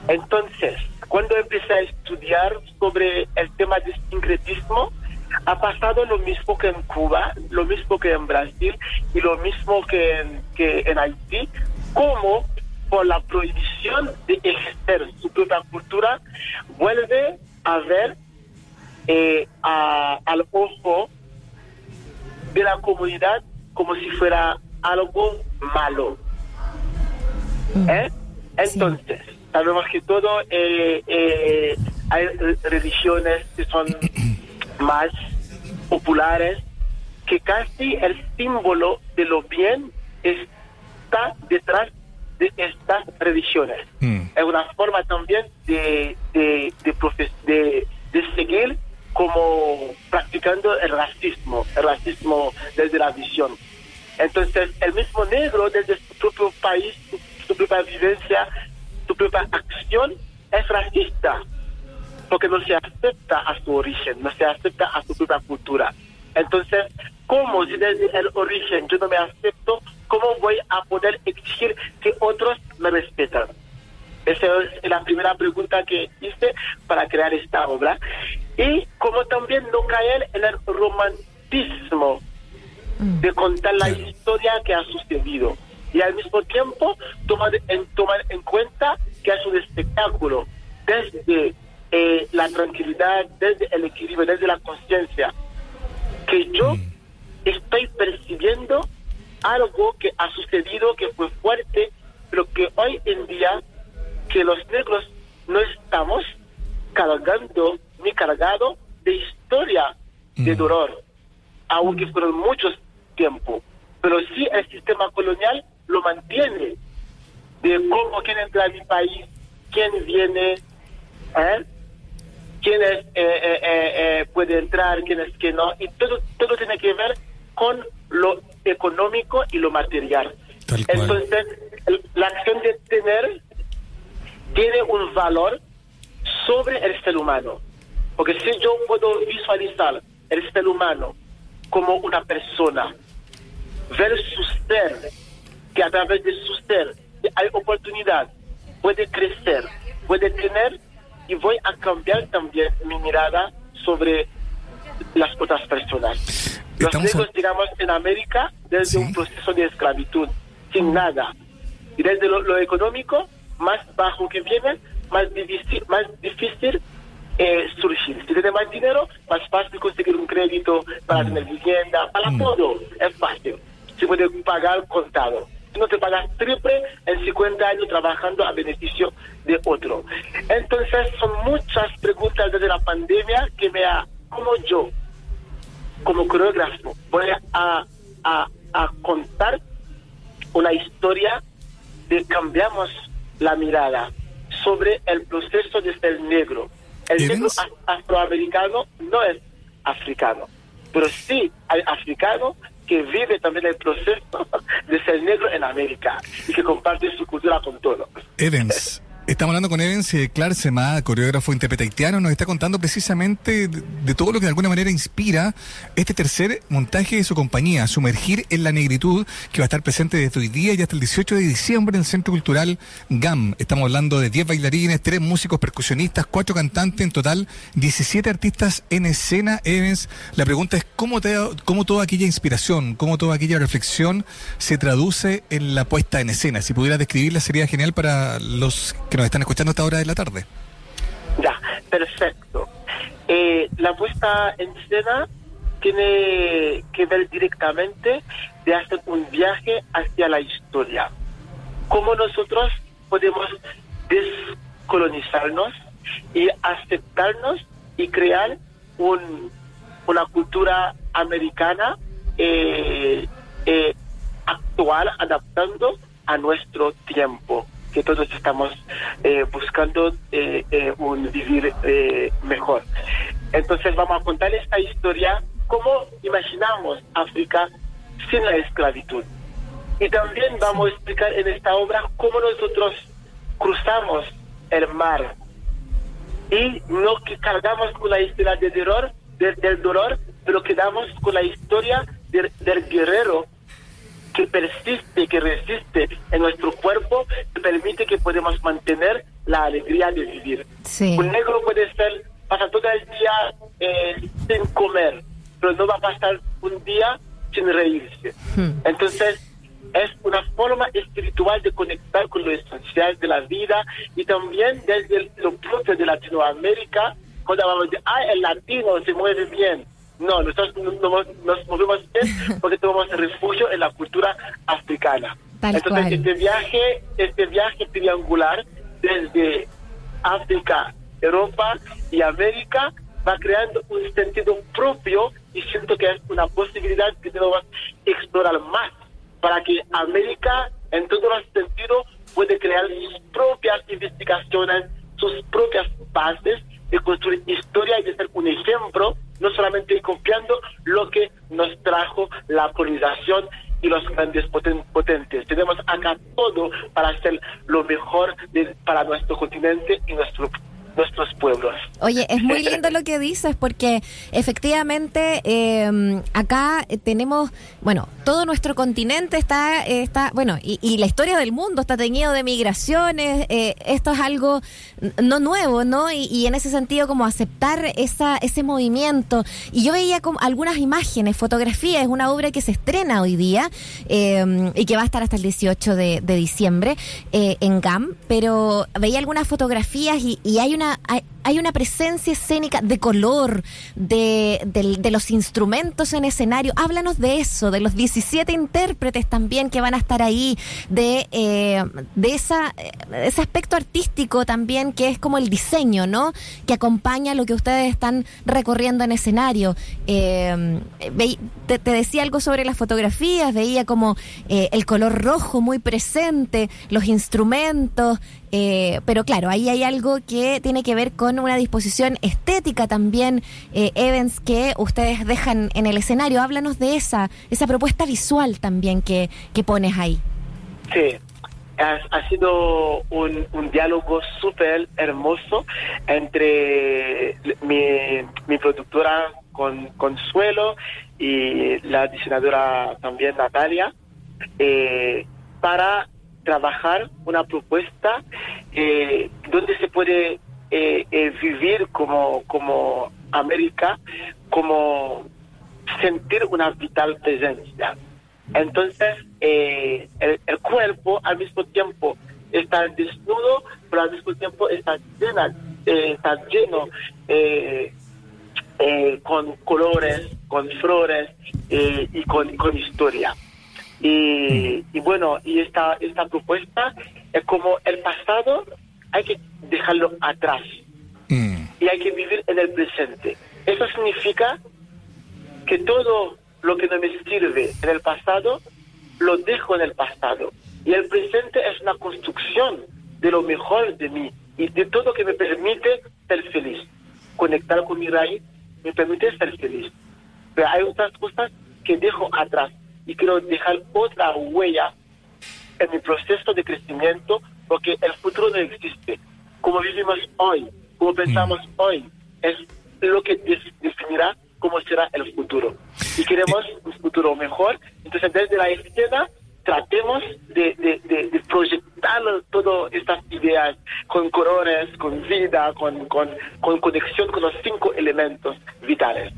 Entonces, cuando empecé a estudiar sobre el tema de sincretismo, ha pasado lo mismo que en Cuba, lo mismo que en Brasil y lo mismo que en, que en Haití, como por la prohibición de ejercer su propia cultura, vuelve a ver eh, a- al ojo de la comunidad como si fuera algo malo. ¿Eh? Entonces, sabemos que todo eh, eh, hay religiones que son más populares, que casi el símbolo de lo bien está detrás de estas religiones. Es una forma también de, de, de, profe- de, de seguir como practicando el racismo, el racismo desde la visión. Entonces, el mismo negro desde su propio país, su, su propia vivencia, acción, es racista, porque no se acepta a su origen, no se acepta a su propia cultura. Entonces, ¿cómo si desde el origen yo no me acepto, cómo voy a poder exigir que otros me respetan? Esa es la primera pregunta que hice para crear esta obra. Y como también no caer en el romanticismo de contar la historia que ha sucedido. Y al mismo tiempo tomar en, tomar en cuenta que es un espectáculo desde eh, la tranquilidad, desde el equilibrio, desde la conciencia. Que yo estoy percibiendo algo que ha sucedido, que fue fuerte, pero que hoy en día que los negros no estamos cargando ni cargado de historia de dolor, aunque fueron muchos tiempos. Pero sí el sistema colonial lo mantiene de cómo quién entra a mi país, quién viene, ¿eh? quién es, eh, eh, eh, eh, puede entrar, quién es que no, y todo, todo tiene que ver con lo económico y lo material. Entonces, el- la acción de tener tiene un valor sobre el ser humano. Porque si yo puedo visualizar el ser humano como una persona, ver su ser, que a través de su ser hay oportunidad, puede crecer, puede tener, y voy a cambiar también mi mirada sobre las otras personas. Los negros, digamos, en América, desde un proceso de esclavitud, sin nada. Y desde lo, lo económico, más bajo que viene, más difícil, más difícil eh, surgir. Si tiene más dinero, más fácil conseguir un crédito para tener vivienda, para todo. Es fácil. Se puede pagar contado. Si no te pagas triple en 50 años trabajando a beneficio de otro. Entonces, son muchas preguntas desde la pandemia que me ha, como yo, como coreógrafo, voy a, a, a contar una historia de cambiamos la mirada sobre el proceso de ser negro. El negro afroamericano no es africano, pero sí hay africano que vive también el proceso de ser negro en América y que comparte su cultura con todos. Evans, Estamos hablando con Evans eh, Klarsema, coreógrafo intérprete haitiano, nos está contando precisamente de, de todo lo que de alguna manera inspira este tercer montaje de su compañía, Sumergir en la Negritud, que va a estar presente desde hoy día y hasta el 18 de diciembre en el Centro Cultural GAM. Estamos hablando de 10 bailarines, 3 músicos percusionistas, 4 cantantes, en total 17 artistas en escena. Evans, la pregunta es cómo, te, cómo toda aquella inspiración, cómo toda aquella reflexión se traduce en la puesta en escena. Si pudieras describirla sería genial para los que nos están escuchando a esta hora de la tarde. Ya, perfecto. Eh, la puesta en escena tiene que ver directamente de hacer un viaje hacia la historia. Cómo nosotros podemos descolonizarnos y aceptarnos y crear un, una cultura americana eh, eh, actual, adaptando a nuestro tiempo que todos estamos eh, buscando eh, eh, un vivir mejor. Entonces vamos a contar esta historia cómo imaginamos África sin la esclavitud. Y también vamos a explicar en esta obra cómo nosotros cruzamos el mar y no que cargamos con la historia del dolor, del, del dolor, pero quedamos con la historia del guerrero que persiste, que resiste en nuestro cuerpo, que permite que podamos mantener la alegría de vivir. Sí. Un negro puede ser, pasa todo el día eh, sin comer, pero no va a pasar un día sin reírse. Entonces, es una forma espiritual de conectar con lo esencial de la vida y también desde el- lo propio de Latinoamérica, cuando hablamos de, ah, el latino se mueve bien. No, nosotros no- no- nos movemos bien porque tomamos refugio en la cultura africana. Tal Entonces, cual. este viaje, este viaje triangular desde África, Europa y América va creando un sentido propio y siento que es una posibilidad que tenemos que explorar más para que América en todos los sentidos puede crear sus propias investigaciones, sus propias bases de construir historia y de ser un ejemplo, no solamente copiando lo que nos trajo la colonización y los grandes poten- potentes. Tenemos acá todo para hacer lo mejor de- para nuestro continente y nuestro, nuestros pueblos. Oye, es muy lindo lo que dices porque efectivamente eh, acá tenemos, bueno, todo nuestro continente está, está bueno, y, y la historia del mundo está teñido de migraciones, eh, esto es algo no nuevo, ¿no? Y, y en ese sentido como aceptar esa, ese movimiento. Y yo veía como algunas imágenes, fotografías, es una obra que se estrena hoy día eh, y que va a estar hasta el 18 de, de diciembre eh, en GAM, pero veía algunas fotografías y, y hay una hay, una presencia escénica de color, de, los instrumentos en escenario. Háblanos de eso, de los 17 intérpretes también que van a estar ahí, de, eh, eh, ese aspecto artístico también que es como el diseño, ¿no? Que acompaña lo que ustedes están recorriendo en escenario. Eh, te, decía algo sobre las fotografías, veía como el color rojo muy presente, los instrumentos, eh, pero claro, ahí hay algo que tiene que ver con una disposición estética también, eh, Evans, que ustedes dejan en el escenario. Háblanos de esa, esa propuesta visual también que, que pones ahí. Sí, ha, sido un, un diálogo súper hermoso entre mi, mi productora con, Consuelo y la diseñadora también Natalia eh, para trabajar una propuesta eh, donde se puede eh, eh, vivir como, como América, como sentir una vital presencia. Entonces, eh, el, el cuerpo al mismo tiempo está desnudo, pero al mismo tiempo está, llena, eh, está lleno eh, con colores, con flores y con, con historia. Y, y bueno, y esta, esta propuesta es como el pasado, hay que dejarlo atrás y hay que vivir en el presente. Eso significa que todo lo que no me sirve en el pasado, lo dejo en el pasado. Y el presente es una construcción de lo mejor de mí y de todo que me permite ser feliz. Conectar con mi raíz me permite ser feliz. Pero hay otras cosas que dejo atrás y quiero dejar otra huella en mi proceso de crecimiento porque el futuro no existe. Como vivimos hoy, como pensamos hoy, es lo que definirá cómo será el futuro. Y queremos un futuro mejor, entonces desde la escena tratemos de, de, de- de proyectar todas estas ideas con colores, con vida, con, con, con conexión con los cinco elementos vitales.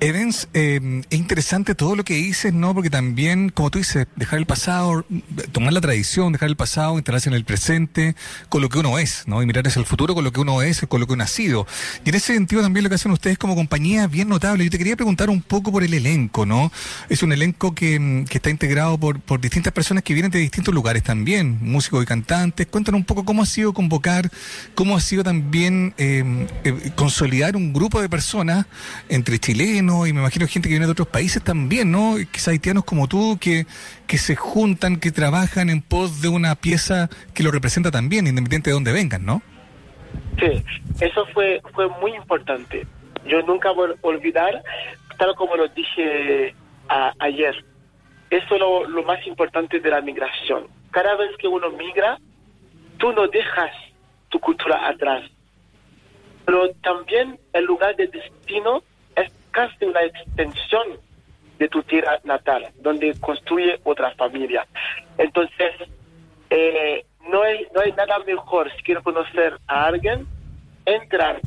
Evans, eh, es interesante todo lo que dices, ¿no? Porque también, como tú dices, dejar el pasado, tomar la tradición, dejar el pasado, instalarse en el presente, con lo que uno es, ¿no? Y mirar hacia el futuro con lo que uno es, con lo que uno ha sido. Y en ese sentido también lo que hacen ustedes como compañía es bien notable. Yo te quería preguntar un poco por el elenco, ¿no? Es un elenco que, mm, está integrado por, distintas personas que vienen de distintos lugares también, músicos y cantantes. Cuéntanos un poco cómo ha sido convocar, cómo ha sido también eh, eh, consolidar un grupo de personas entre y me imagino gente que viene de otros países también, ¿no? Quizás haitianos como tú, que, que se juntan, que trabajan en pos de una pieza que lo representa también, independiente de dónde vengan, ¿no? Sí, eso fue, fue muy importante. Yo nunca voy a olvidar, tal como lo dije a- ayer, eso es lo, lo más importante de la migración. Cada vez que uno migra, tú no dejas tu cultura atrás. Pero también el lugar de destino es casi una extensión de tu tierra natal, donde construye otra familia. Entonces, eh, no, hay, no hay nada mejor si quieres conocer a alguien, entrar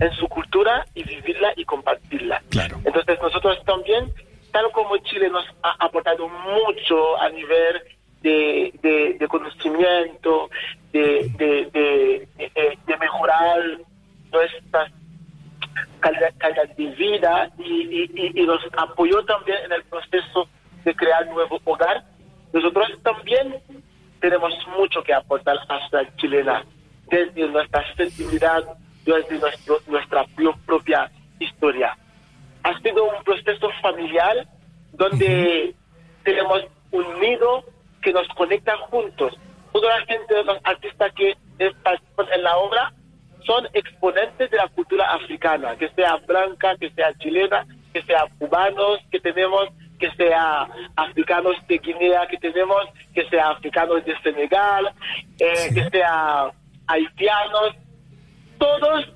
en su cultura y vivirla y compartirla. Entonces nosotros también, tal como Chile nos ha aportado mucho a nivel de, de, de conocimiento, de, de, de, de- de mejorar nuestras calidad, calidad de vida y, y, y- nos apoyó también en el proceso de crear nuevo hogar. Nosotros también tenemos mucho que aportar a la chilena desde nuestra sensibilidad, desde nuestro, nuestra pro- propia historia. Ha sido un proceso familiar donde tenemos un nido que nos conecta juntos. Toda la gente, los artistas que participan en la obra, son exponentes de la cultura africana, que sea blanca, que sea chilena, que sea cubanos, que tenemos, que sea africanos de Guinea, que tenemos, que sea africanos de Senegal, eh, que sea haitianos, todos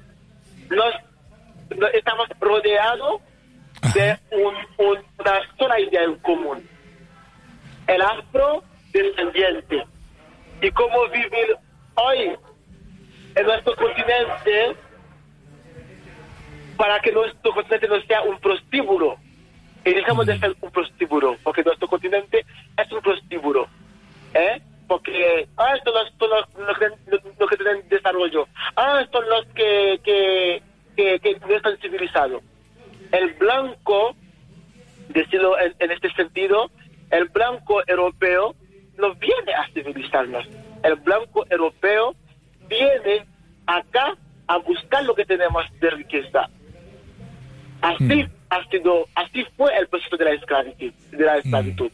los estamos rodeados de un- un- una sola idea en común, el afro descendiente. Y cómo vivir hoy en nuestro continente para que nuestro continente no sea un prostíbulo. Y dejemos de ser un prostíbulo, porque nuestro continente es un prostíbulo. ¿eh? Porque ah, estos son los, son los- los que, los- que tienen desarrollo. Ah, estos son los que, que, que, que no están civilizados. El blanco, decirlo en, en este sentido, el blanco europeo no viene a civilizarnos. El blanco europeo viene acá a buscar lo que tenemos de riqueza. Así ha sido, así fue el proceso de la esclavitud. De la esclavitud.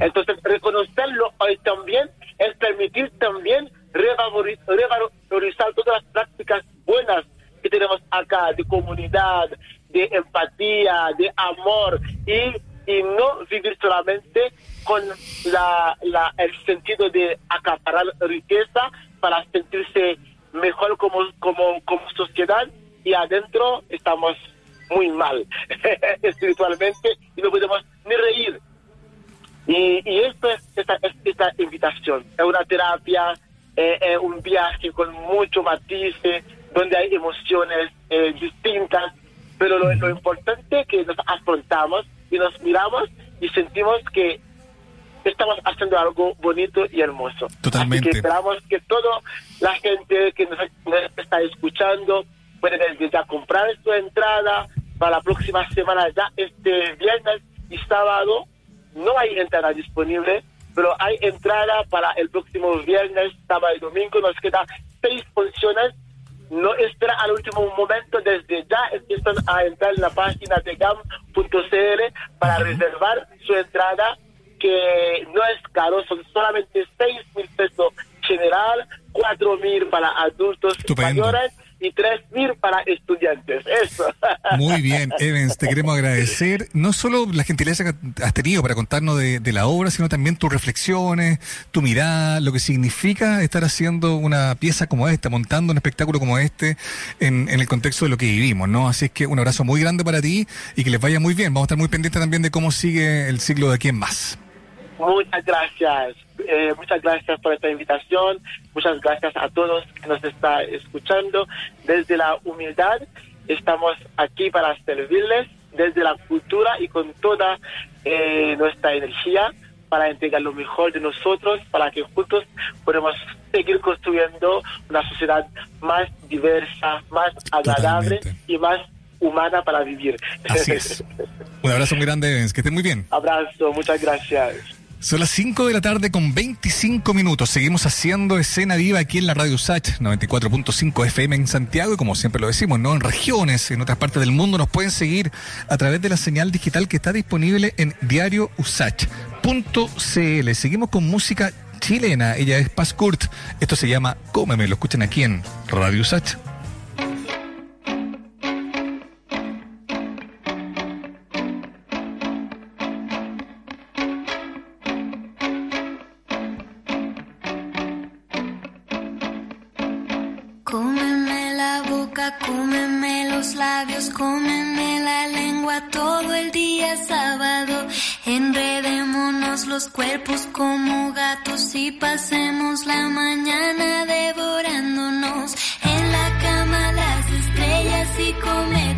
Entonces, reconocerlo hoy también es permitir también revalori- revalorizar todas las prácticas buenas que tenemos acá, de comunidad, de empatía, de amor, y, y no vivir solamente con la, la- el sentido de acaparar riqueza para sentirse mejor como, como, como sociedad y adentro estamos muy mal espiritualmente y no podemos ni reír. Y, y esto es esta, es esta invitación. Es una terapia, eh, es un viaje con mucho matices, donde hay emociones eh, distintas, pero lo, lo importante es que nos afrontamos y nos miramos y sentimos que estamos haciendo algo bonito y hermoso. Totalmente. Así que esperamos que toda la gente que nos, está escuchando desde ya comprar su entrada para la próxima semana, ya este viernes y sábado. No hay entrada disponible, pero hay entrada para el próximo viernes, sábado y domingo. Nos quedan seis funciones. No espera al último momento, desde ya empiezan a entrar en la página de gam.cl para reservar su entrada que no es caro, son solamente 6 mil pesos general, 4 mil para adultos y mayores y 3.000 para estudiantes. Eso. Muy bien, Evans, te queremos agradecer no solo la gentileza que has tenido para contarnos de, de la obra, sino también tus reflexiones, tu mirada, lo que significa estar haciendo una pieza como esta, montando un espectáculo como este en, en el contexto de lo que vivimos, ¿no? Así es que un abrazo muy grande para ti y que les vaya muy bien. Vamos a estar muy pendientes también de cómo sigue el ciclo de aquí en más. Muchas gracias. Eh, muchas gracias por esta invitación. Muchas gracias a todos que nos está escuchando. Desde la humildad estamos aquí para servirles desde la cultura y con toda eh, nuestra energía para entregar lo mejor de nosotros, para que juntos podamos seguir construyendo una sociedad más diversa, más agradable y más humana para vivir. Así es. Un abrazo muy grande. Que esté muy bien. Abrazo, muchas gracias. Son las 5 de la tarde con 25 minutos. Seguimos haciendo escena viva aquí en la Radio USACH 94.5 FM en Santiago y como siempre lo decimos, ¿no? En regiones, en otras partes del mundo nos pueden seguir a través de la señal digital que está disponible en diariousach.cl. Seguimos con música chilena. Ella es Paz Kurt. Esto se llama Cómeme. Lo escuchan aquí en Radio USACH. Los cuerpos como gatos y pasemos la mañana devorándonos. En la cama las estrellas y cometas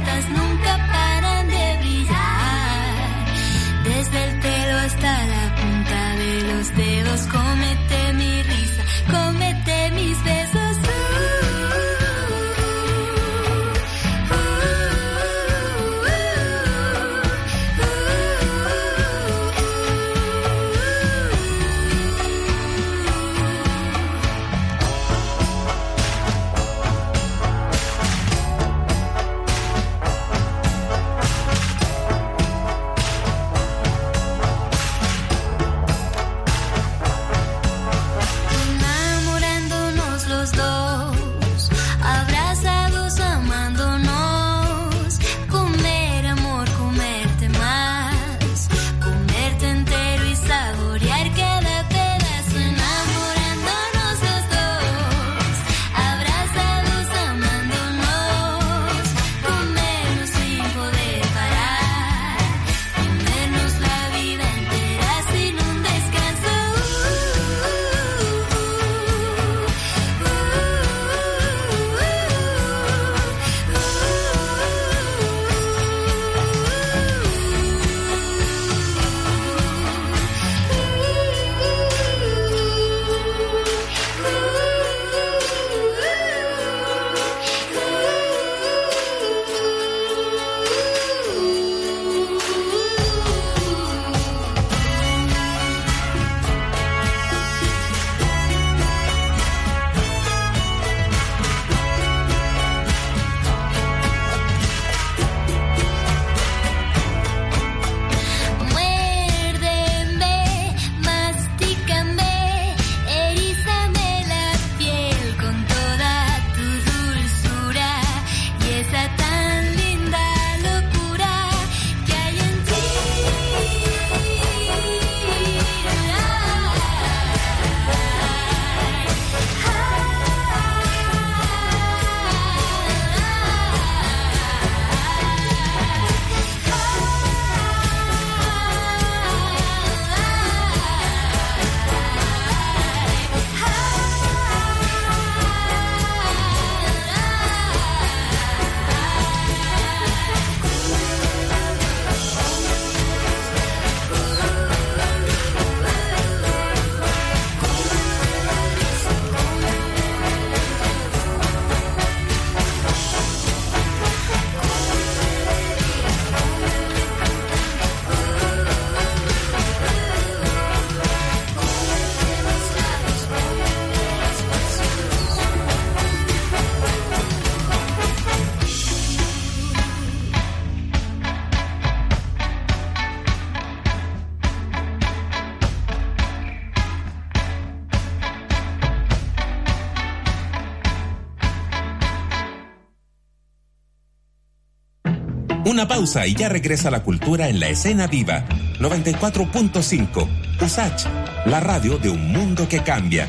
Una pausa y ya regresa la cultura en la escena viva. 94.5. USACH, la radio de un mundo que cambia.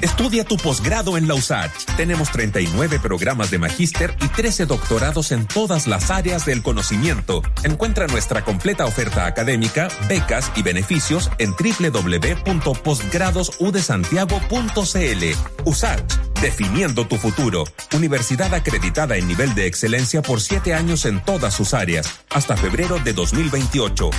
Estudia tu posgrado en la USACH. Tenemos 39 programas de magíster y 13 doctorados en todas las áreas del conocimiento. Encuentra nuestra completa oferta académica, becas y beneficios en www.posgradosudesantiago.cl. USACH, definiendo tu futuro. Universidad acreditada en nivel de excelencia por 7 años en todas sus áreas, hasta febrero de 2028.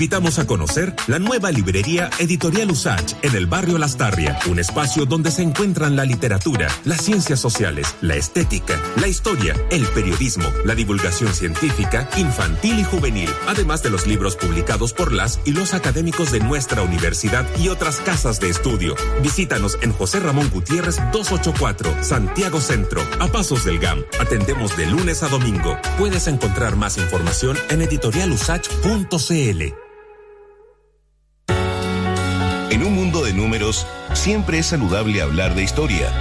Invitamos a conocer la nueva librería Editorial Usach en el barrio Lastarria, un espacio donde se encuentran la literatura, las ciencias sociales, la estética, la historia, el periodismo, la divulgación científica, infantil y juvenil, además de los libros publicados por las y los académicos de nuestra universidad y otras casas de estudio. Visítanos en José Ramón Gutiérrez 284, Santiago Centro, a pasos del GAM. Atendemos de lunes a domingo. Puedes encontrar más información en editorialusach.cl. números, siempre es saludable hablar de historia.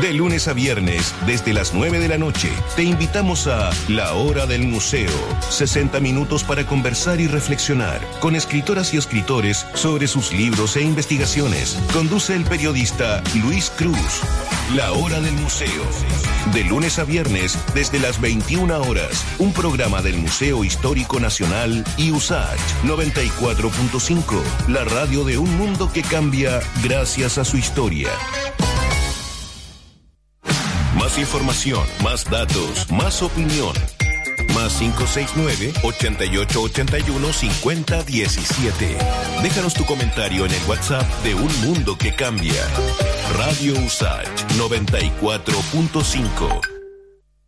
De lunes a viernes, desde las 9 de la noche, te invitamos a La Hora del Museo. 60 minutos para conversar y reflexionar con escritoras y escritores sobre sus libros e investigaciones. Conduce el periodista Luis Cruz. La Hora del Museo. De lunes a viernes, desde las 21 horas, un programa del Museo Histórico Nacional y USACH 94.5, la radio de un mundo que cambia gracias a su historia. Información, más datos, más opinión. Más 569-8881-5017. Déjanos tu comentario en el WhatsApp de Un Mundo que Cambia. Radio USACH 94.5.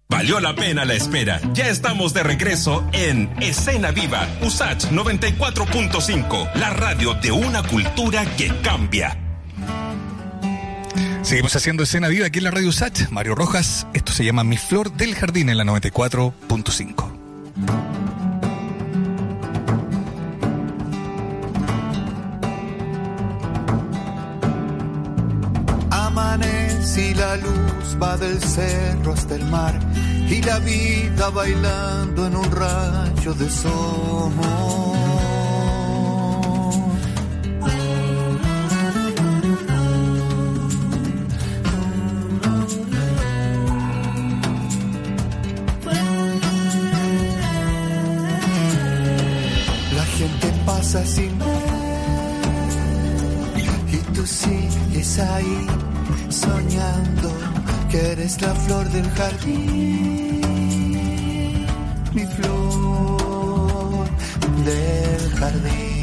Valió la pena la espera. Ya estamos de regreso en Escena Viva, USACH 94.5, la radio de una cultura que cambia. Seguimos haciendo escena viva aquí en la Radio Sach. Mario Rojas, esto se llama Mi Flor del Jardín en la 94.5. Amanece y la luz va del cerro hasta el mar y la vida bailando en un rayo de sol. Y tú sigues ahí soñando que eres la flor del jardín, mi flor del jardín.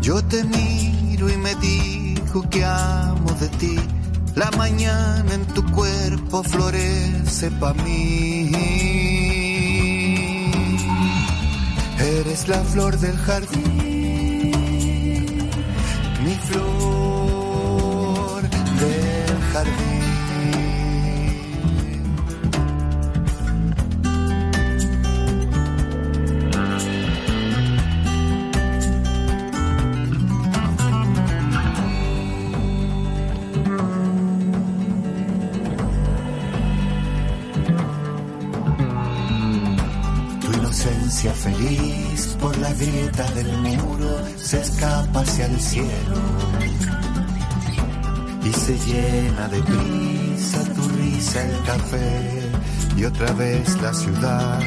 Yo te miro y me digo que ti. La mañana en tu cuerpo florece pa' mí. Eres la flor del jardín, mi flor del jardín. Del muro se escapa hacia el cielo y se llena de brisa tu risa el café y otra vez la ciudad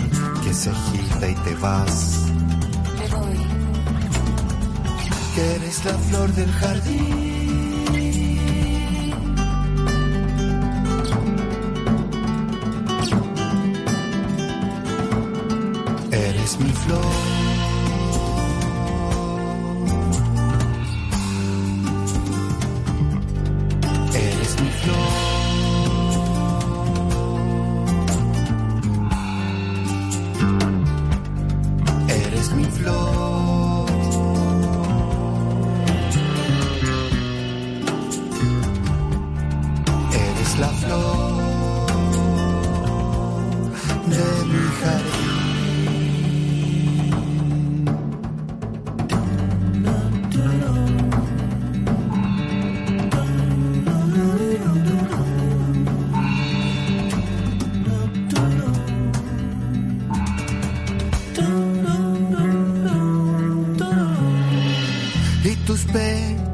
que se agita y te vas. Que eres la flor del jardín. Eres mi flor.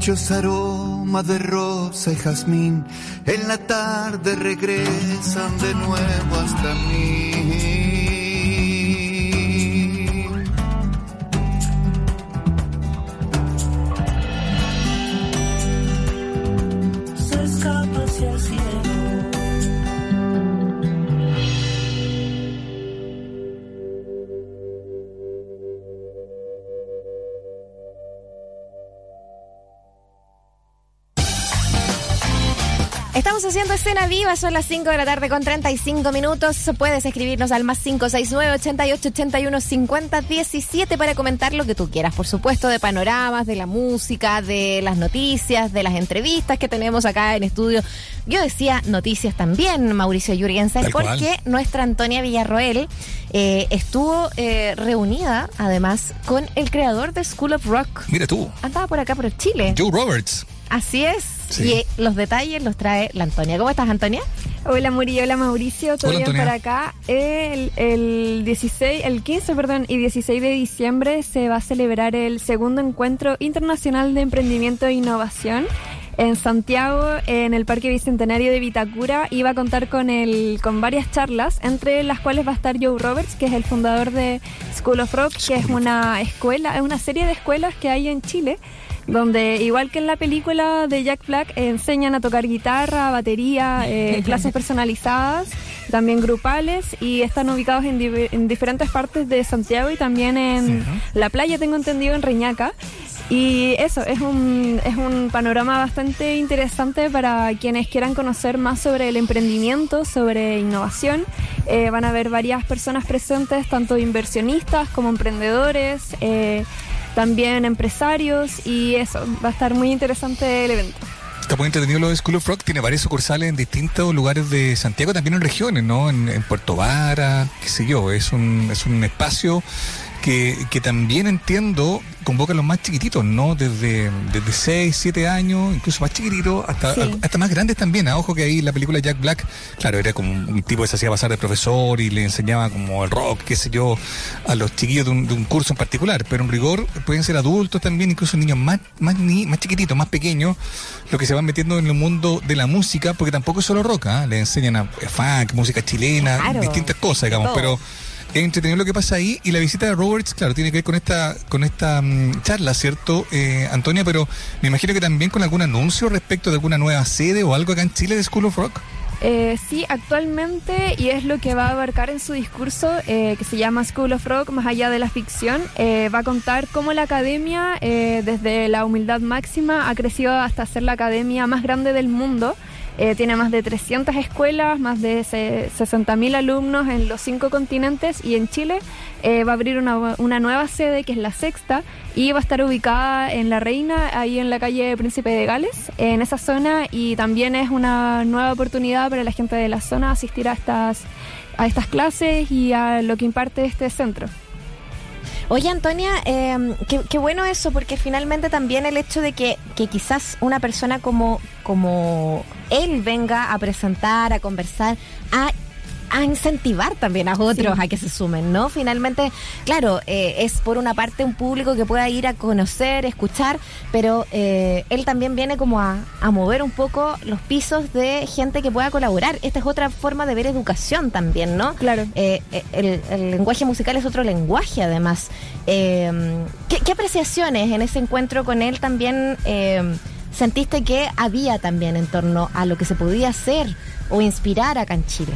Pechos aroma de rosa y jazmín, en la tarde regresan de nuevo hasta mí. Viva, son las 5 de la tarde con 35 minutos. Puedes escribirnos al más 569 88 81 50 17 para comentar lo que tú quieras, por supuesto, de panoramas, de la música, de las noticias, de las entrevistas que tenemos acá en estudio. Yo decía noticias también, Mauricio Jurgensen, Tal cual. porque nuestra Antonia Villarroel eh, estuvo eh, reunida, además, con el creador de School of Rock. Mira tú, Andaba por acá, por Chile. Joe Roberts. Así es. Sí. Y eh, los detalles los trae la Antonia. ¿Cómo estás, Antonia? Hola Murillo, hola Mauricio, todo Hola, bien para acá. El, el 16, el 15, perdón, y 16 de diciembre se va a celebrar el segundo encuentro internacional de emprendimiento e innovación en Santiago, en el Parque Bicentenario de Vitacura, y va a contar con el con varias charlas, entre las cuales va a estar Joe Roberts, que es el fundador de School of Rock, que es una escuela, es una serie de escuelas que hay en Chile donde igual que en la película de Jack Black eh, enseñan a tocar guitarra, batería, eh, clases personalizadas, también grupales y están ubicados en, di- en diferentes partes de Santiago y también en la playa, tengo entendido, en Reñaca. Y eso, es un, es un panorama bastante interesante para quienes quieran conocer más sobre el emprendimiento, sobre innovación. Eh, van a haber varias personas presentes, tanto inversionistas como emprendedores, eh, también empresarios y eso, va a estar muy interesante el evento. Está muy entretenido lo de School of Rock, tiene varias sucursales en distintos lugares de Santiago, también en regiones, ¿no? En, Puerto Vara, qué sé yo, es un, es un espacio que, que también entiendo convoca a los más chiquititos, ¿no? Desde, desde 6, 7 años, incluso más chiquititos, hasta, Sí. hasta más grandes también. A ojo que ahí la película Jack Black, claro, era como un tipo que se hacía pasar de profesor y le enseñaba como el rock, qué sé yo, a los chiquillos de un, de un curso en particular. Pero en rigor pueden ser adultos también, incluso niños más, más, ni, más chiquititos, más pequeños, los que se van metiendo en el mundo de la música, porque tampoco es solo rock, ¿ah? le enseñan a eh, funk, música chilena, Claro. distintas cosas, digamos, pero es entretenido lo que pasa ahí y la visita de Roberts, claro, tiene que ver con esta con esta mm, charla, ¿cierto, eh, Antonia? Pero me imagino que también con algún anuncio respecto de alguna nueva sede o algo acá en Chile de School of Rock. Eh, sí, actualmente, y es lo que va a abarcar en su discurso, eh, que se llama School of Rock, más allá de la ficción, eh, va a contar cómo la academia, eh, desde la humildad máxima, ha crecido hasta ser la academia más grande del mundo. Eh, tiene más de 300 escuelas, más de se- 60.000 alumnos en los cinco continentes y en Chile eh, va a abrir una, una nueva sede que es la sexta y va a estar ubicada en La Reina, ahí en la calle Príncipe de Gales, en esa zona y también es una nueva oportunidad para la gente de la zona asistir a estas, a estas clases y a lo que imparte este centro. Oye, Antonia, eh, qué, qué bueno eso, porque finalmente también el hecho de que, que quizás una persona como, como él venga a presentar, a conversar, a a incentivar también a otros Sí. a que se sumen, ¿no? Finalmente, claro, eh, es por una parte un público que pueda ir a conocer, escuchar, pero eh, él también viene como a, a mover un poco los pisos de gente que pueda colaborar. Esta es otra forma de ver educación también, ¿no? Claro. Eh, eh, el, el lenguaje musical es otro lenguaje, además. Eh, ¿qué, qué apreciaciones en ese encuentro con él también eh, sentiste que había también en torno a lo que se podía hacer o inspirar acá en Chile?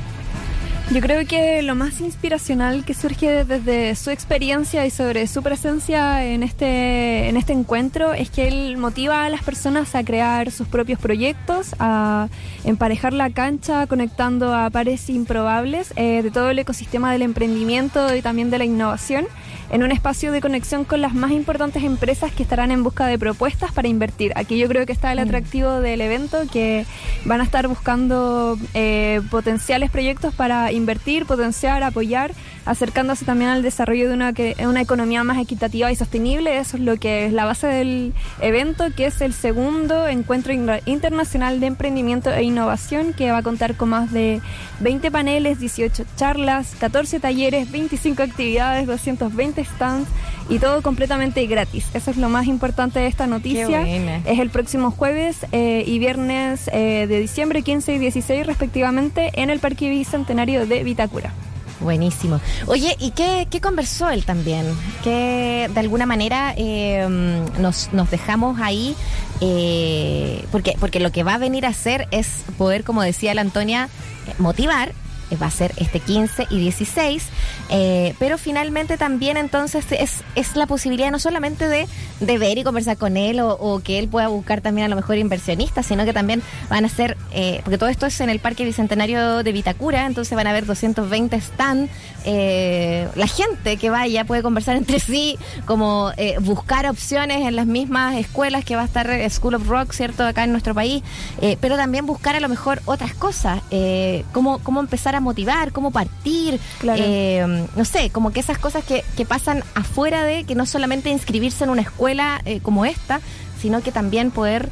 Yo creo que lo más inspiracional que surge desde su experiencia y sobre su presencia en este, en este encuentro es que él motiva a las personas a crear sus propios proyectos, a emparejar la cancha conectando a pares improbables eh, de todo el ecosistema del emprendimiento y también de la innovación en un espacio de conexión con las más importantes empresas que estarán en busca de propuestas para invertir. Aquí yo creo que está el atractivo del evento, que van a estar buscando eh, potenciales proyectos para invertir, potenciar, apoyar, acercándose también al desarrollo de una, que- una economía más equitativa y sostenible. Eso es lo que es la base del evento, que es el segundo encuentro internacional de emprendimiento e innovación, que va a contar con más de 20 paneles, 18 charlas, 14 talleres, 25 actividades, 220 stands y todo completamente gratis. Eso es lo más importante de esta noticia. Es el próximo jueves eh, y viernes eh, de diciembre 15 y 16 respectivamente en el Parque Bicentenario de Vitacura. Buenísimo. Oye, ¿y qué, qué conversó él también? Que de alguna manera eh, nos, nos dejamos ahí, eh, porque, porque lo que va a venir a hacer es poder, como decía la Antonia, eh, motivar. Eh, Va a ser este 15 y 16, eh, pero finalmente también entonces es, es la posibilidad no solamente de, de ver y conversar con él o, que él pueda buscar también a lo mejor inversionistas, sino que también van a ser, eh, porque todo esto es en el Parque Bicentenario de Vitacura, entonces van a haber 220 stand, eh, la gente que vaya puede conversar entre sí, como eh, buscar opciones en las mismas escuelas que va a estar eh, School of Rock, ¿cierto? Acá en nuestro país, eh, pero también buscar a lo mejor otras cosas, cómo, cómo empezar a motivar, cómo partir, Claro. no sé, como que esas cosas que, que pasan afuera de que no solamente inscribirse en una escuela como esta, sino que también poder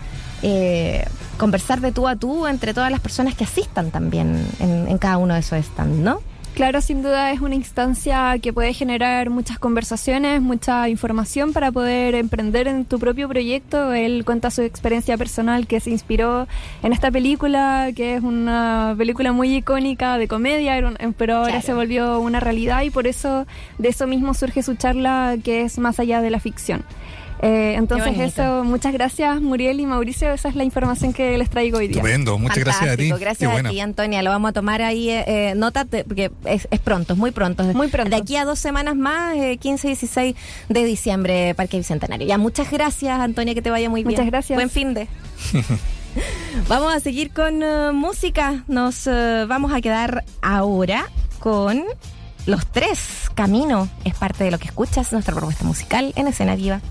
conversar de tú a tú entre todas las personas que asistan también en, en cada uno de esos stands, ¿no? Claro, sin duda es una instancia que puede generar muchas conversaciones, mucha información para poder emprender en tu propio proyecto. Él cuenta su experiencia personal que se inspiró en esta película, que es una película muy icónica de comedia, pero ahora Claro. se volvió una realidad y por eso de eso mismo surge su charla que es más allá de la ficción. Eh, entonces eso, muchas gracias Muriel y Mauricio, esa es la información que les traigo hoy día. Estupendo, muchas gracias a ti. Gracias a buena. ti, Antonia. Lo vamos a tomar ahí, eh, eh, nota, porque es, es pronto, es muy pronto. Muy pronto. De aquí a dos semanas más, eh, 15 y 16 de diciembre, Parque Bicentenario. Ya, muchas gracias, Antonia, que te vaya muy bien. Muchas gracias. Buen fin de. vamos a seguir con eh, música. Nos eh, vamos a quedar ahora con los tres. Camino es parte de lo que escuchas, nuestra propuesta musical en escena viva.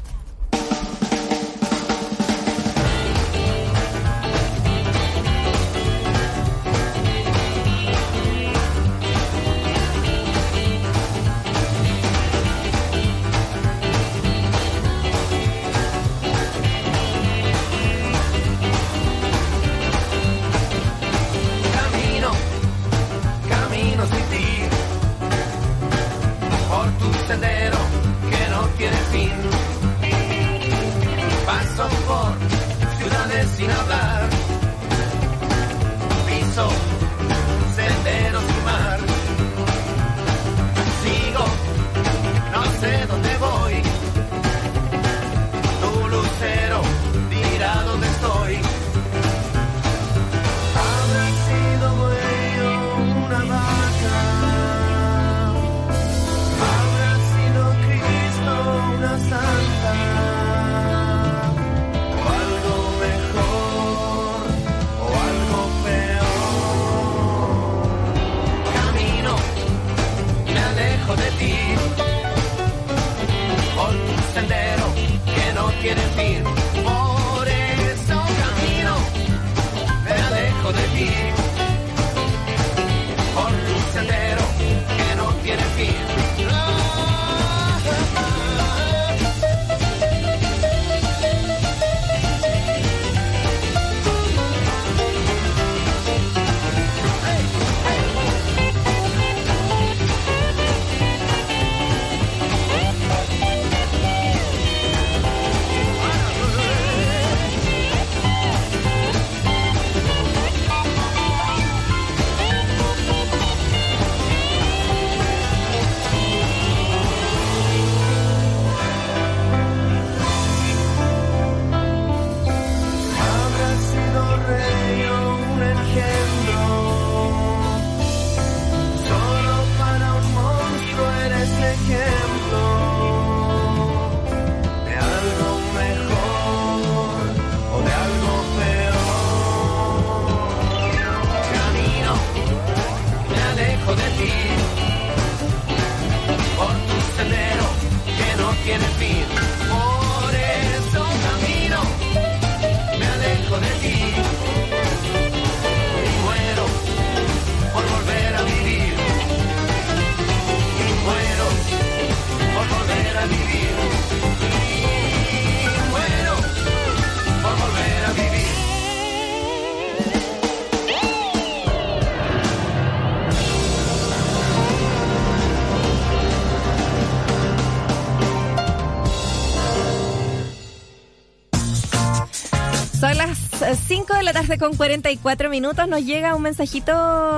5 de la tarde con 44 minutos. Nos llega un mensajito,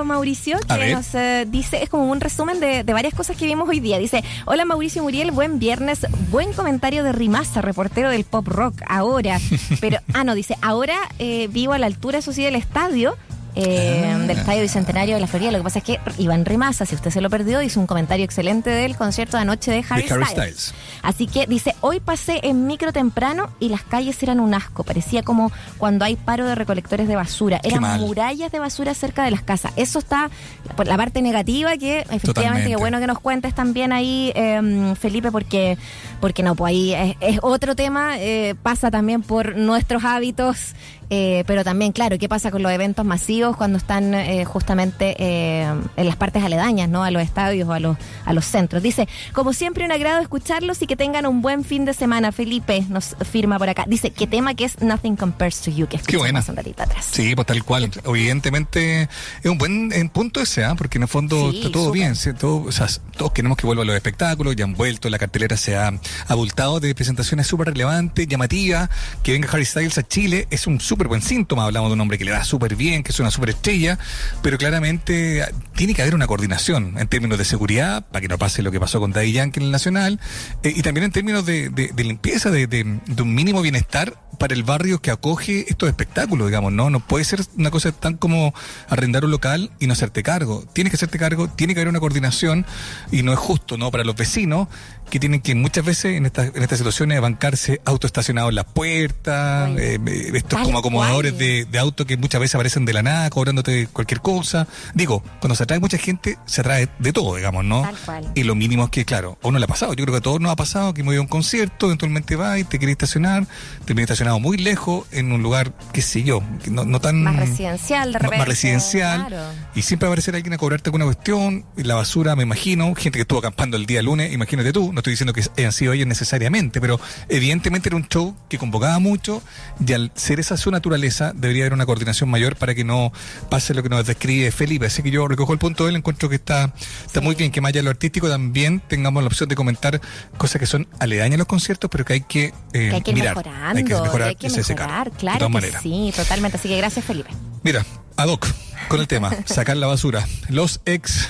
Mauricio, que nos eh, dice, es como un resumen de, de varias cosas que vimos hoy día. Dice, hola Mauricio Muriel, buen viernes, buen comentario de Rimaza, reportero del pop rock. Ahora, pero, ah, no, dice, ahora eh, vivo a la altura, eso sí, del estadio. Eh, Ah. del Estadio Bicentenario de la Florida. Lo que pasa es que Iván Rimaza, si usted se lo perdió, hizo un comentario excelente del concierto de anoche de Harry, de Harry Styles. Styles. Así que dice, hoy pasé en micro temprano y las calles eran un asco. Parecía como cuando hay paro de recolectores de basura. Eran murallas de basura cerca de las casas. Eso está por la parte negativa que efectivamente qué bueno que nos cuentes también ahí, eh, Felipe, porque, porque no, pues ahí es, es otro tema. eh, pasa también por nuestros hábitos. Eh, pero también, claro, ¿qué pasa con los eventos masivos cuando están eh, justamente eh, en las partes aledañas, ¿no? A los estadios o a los, a los centros. Dice, como siempre, un agrado escucharlos y que tengan un buen fin de semana. Felipe nos firma por acá. Dice, ¿qué tema que es Nothing Compares to You? Que Qué buena. un ratito atrás. Sí, pues tal cual. Evidentemente es un buen en punto ese, ¿ah? porque en el fondo Sí, está todo bien. ¿sí? Todo- o sea, todos queremos que vuelvan los espectáculos, ya han vuelto, la cartelera se ha abultado de presentaciones súper relevantes, llamativas. Que venga Harry Styles a Chile es un súper buen síntoma. Hablamos de un hombre que le va súper bien, que es una súper estrella, pero claramente tiene que haber una coordinación en términos de seguridad para que no pase lo que pasó con Daddy Yankee en el Nacional eh, y también en términos de, de- de limpieza, de- de un mínimo bienestar para el barrio que acoge estos espectáculos, digamos, ¿no? No puede ser una cosa tan como arrendar un local y no hacerte cargo. Tienes que hacerte cargo, tiene que haber una coordinación y no es justo, ¿no? Para los vecinos que tienen que muchas veces en, estas en estas situaciones bancarse autoestacionados en las puertas, eh, estos Tal como acomodadores de, de auto que muchas veces aparecen de la nada, cobrándote cualquier cosa. Digo, cuando se atrae mucha gente, se atrae de todo, digamos, ¿no? Tal cual. Y lo mínimo es que, claro, a uno le ha pasado. Yo creo que a todos nos ha pasado que me voy a un concierto, eventualmente va y te querés estacionar, te vienes estacionado muy lejos, en un lugar, qué sé yo, no, no tan. Más residencial, de repente. más residencial. Claro. Y siempre va a aparecer alguien a cobrarte alguna cuestión. Y la basura, me imagino, gente que estuvo acampando el día lunes, imagínate tú, no estoy diciendo que hayan sido ellos necesariamente, pero evidentemente era un show que convocaba mucho y al ser esa su naturaleza debería haber una coordinación mayor para que no pase lo que nos describe Felipe. Así que yo recojo el punto de él, encuentro que está, está muy bien que más allá de lo artístico también tengamos la opción de comentar cosas que son aledañas a los conciertos, pero que hay que, eh, Que hay que ir mirar. mejorando, hay que mejorar, hay que mejorar, de claro todas que maneras. sí, totalmente. Así que gracias, Felipe. Mira, ad hoc, con el tema, sacar la basura. Los ex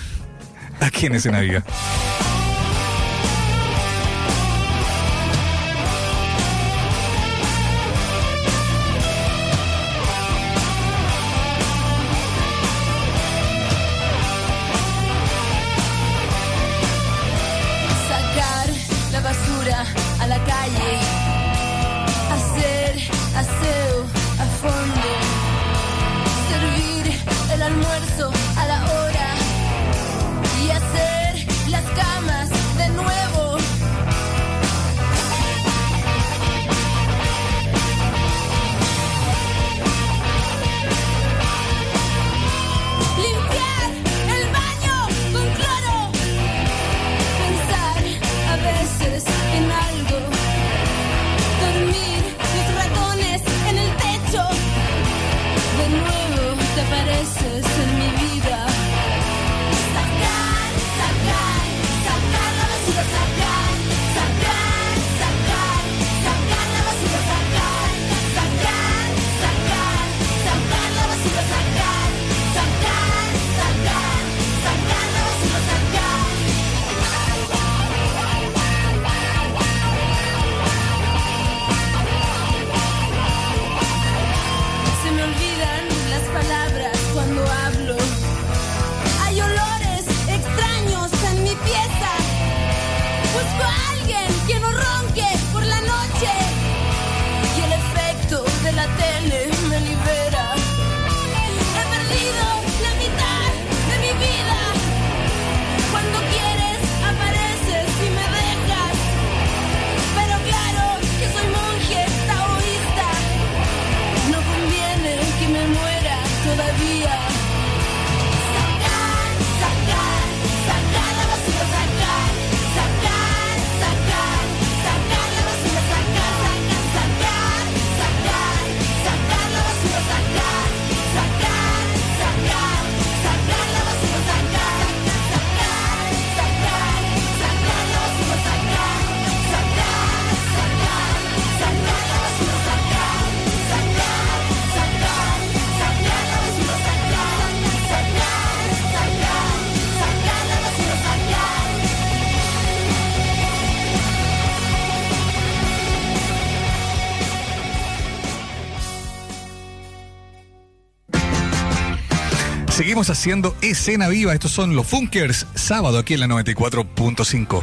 aquí en Escena Viva. Seguimos haciendo escena viva. Estos son los Funkers, sábado aquí en la 94.5.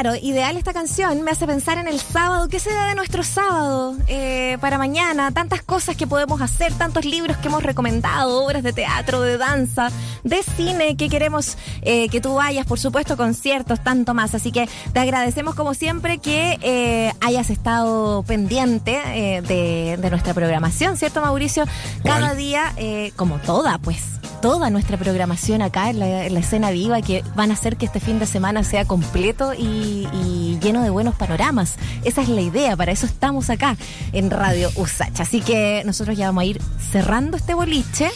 claro, ideal esta canción. Me hace pensar en el sábado. ¿Qué será de nuestro sábado eh, para mañana? Tantas cosas que podemos hacer, tantos libros que hemos recomendado, obras de teatro, de danza, de cine que queremos eh, que tú vayas, por supuesto, conciertos, tanto más. Así que te agradecemos como siempre que eh, hayas estado pendiente de, de nuestra programación, ¿cierto, Mauricio? Cada día, como toda, pues toda nuestra programación acá en la, en la escena viva que van a hacer que este fin de semana sea completo y, y lleno de buenos panoramas. Esa es la idea, para eso estamos acá en Radio Usach. Así que nosotros ya vamos a ir cerrando este boliche.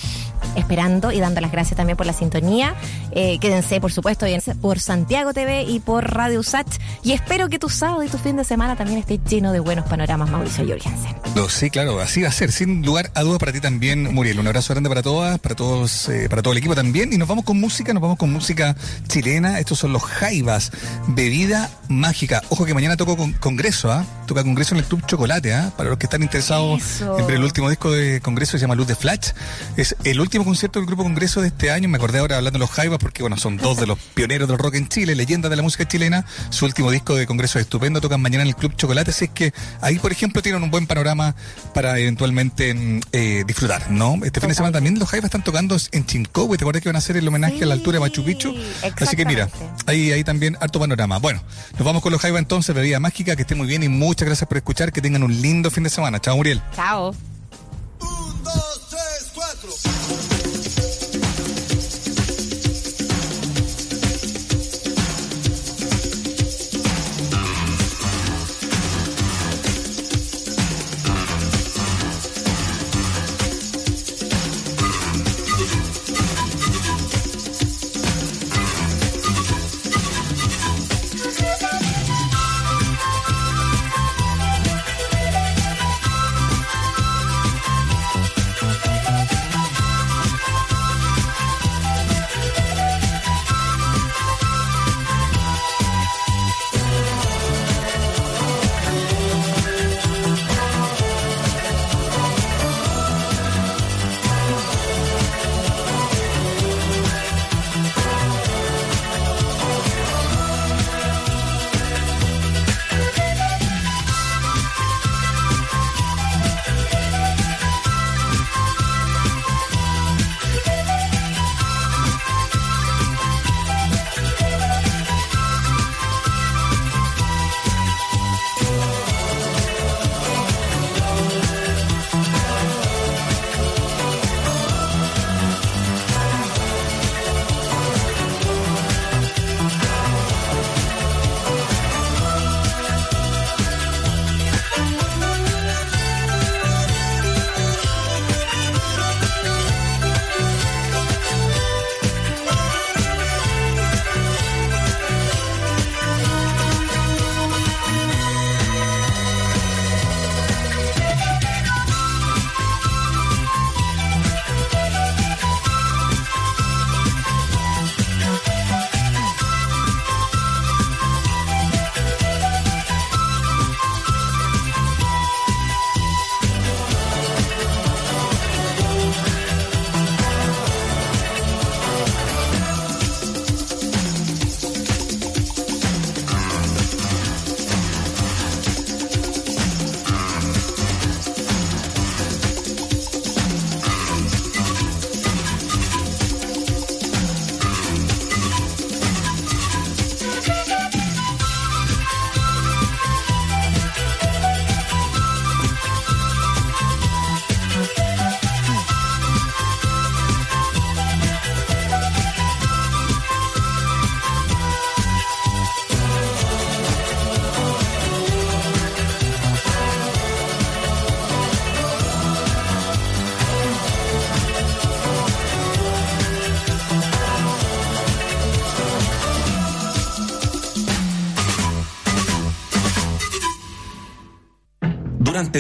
Esperando y dando las gracias también por la sintonía. Eh, quédense, por supuesto, bien por Santiago TV y por Radio Usach. Y espero que tu sábado y tu fin de semana también esté lleno de buenos panoramas, Mauricio Jorgensen. Sí, claro, así va a ser, sin lugar a dudas para ti también, Muriel. Un abrazo grande para todas, para todos, eh, para todo el equipo también. Y nos vamos con música, nos vamos con música chilena. Estos son los Jaivas, bebida mágica. Ojo que mañana toco con, congreso, ¿ah? Toca Congreso en el Club Chocolate, ¿ah? para los que están interesados Eso. en ver el último disco de Congreso, se llama Luz de Flash. Es el último concierto del Grupo Congreso de este año. Me acordé ahora hablando de los Jaivas, porque bueno, son dos de los pioneros del rock en Chile, leyendas de la música chilena. Su último disco de Congreso es estupendo, tocan mañana en el Club Chocolate, así es que ahí, por ejemplo, tienen un buen panorama para eventualmente mm, eh, disfrutar, ¿no? Este fin de semana también los Jaivas están tocando en Chincowe, ¿te acuerdas que van a hacer el homenaje a la altura de Machu Picchu? Así que mira, ahí, ahí también harto panorama. Bueno, nos vamos con los Jaivas entonces, bebida mágica, que esté muy bien y muchas gracias por escuchar, que tengan un lindo fin de semana. Chao, Muriel. Chao.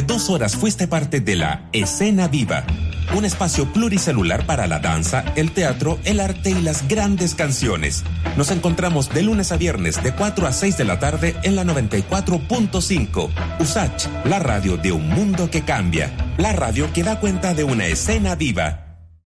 Dos horas fuiste parte de la Escena Viva, un espacio pluricelular para la danza, el teatro, el arte y las grandes canciones. Nos encontramos de lunes a viernes de 4 a 6 de la tarde en la 94.5. USACH, la radio de un mundo que cambia. La radio que da cuenta de una escena viva.